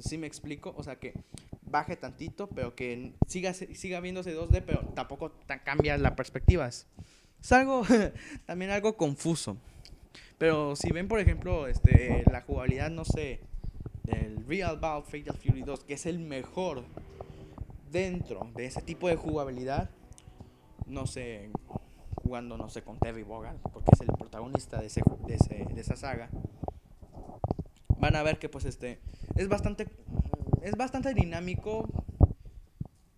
¿Sí me explico? O sea que baje tantito, pero que siga, siga viéndose 2D, pero tampoco cambia la perspectiva. Es algo, también algo confuso. Pero si ven, por ejemplo, este, la jugabilidad, no sé, del Real Bout Fatal Fury 2, que es el mejor dentro de ese tipo de jugabilidad, no sé, jugando, no sé, con Terry Bogard, porque es el protagonista de, de, ese, de esa saga, van a ver que pues este es bastante es bastante dinámico,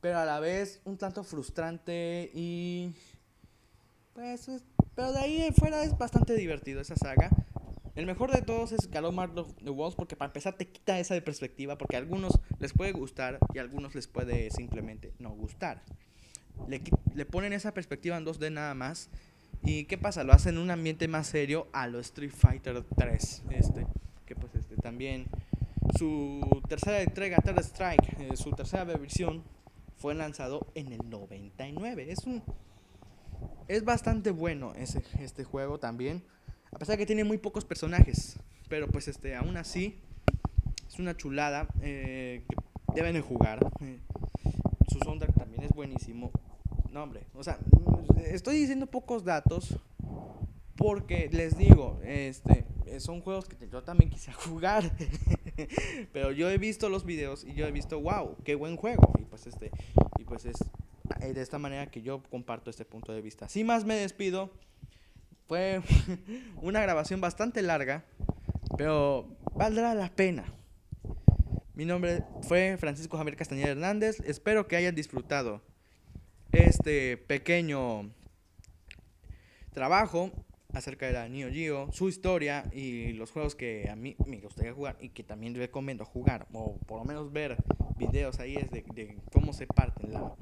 pero a la vez un tanto frustrante y pues pero de ahí fuera es bastante divertido esa saga. El mejor de todos es Mark of the Walls porque para empezar te quita esa de perspectiva porque a algunos les puede gustar y a algunos les puede simplemente no gustar. Le, le ponen esa perspectiva en 2D nada más y ¿qué pasa? Lo hacen en un ambiente más serio a lo Street Fighter 3, este, que pues este también su tercera entrega, Third Strike, eh, su tercera versión, fue lanzado en el 99. Es un es bastante bueno ese, este juego también. A pesar de que tiene muy pocos personajes. Pero pues este, aún así, es una chulada eh, que deben de jugar. Eh, su soundtrack también es buenísimo. No, hombre, o sea, estoy diciendo pocos datos porque les digo, este, son juegos que yo también quise jugar. Pero yo he visto los videos y yo he visto, wow, qué buen juego. Y pues este, y pues es de esta manera que yo comparto este punto de vista. Sin más me despido. Fue una grabación bastante larga, pero valdrá la pena. Mi nombre fue Francisco Javier Castañeda Hernández. Espero que hayan disfrutado este pequeño trabajo acerca de la Neo Geo, su historia y los juegos que a mí me gustaría jugar y que también recomiendo jugar, o por lo menos ver videos ahí de cómo se parten la,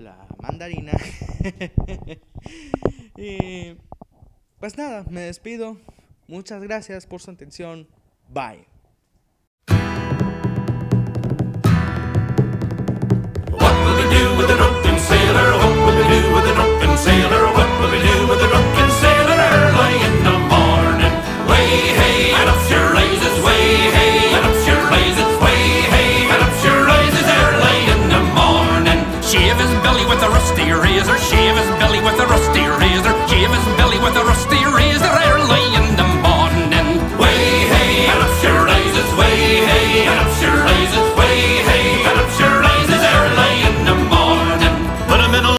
la mandarina. y pues nada, me despido. Muchas gracias por su atención. Bye.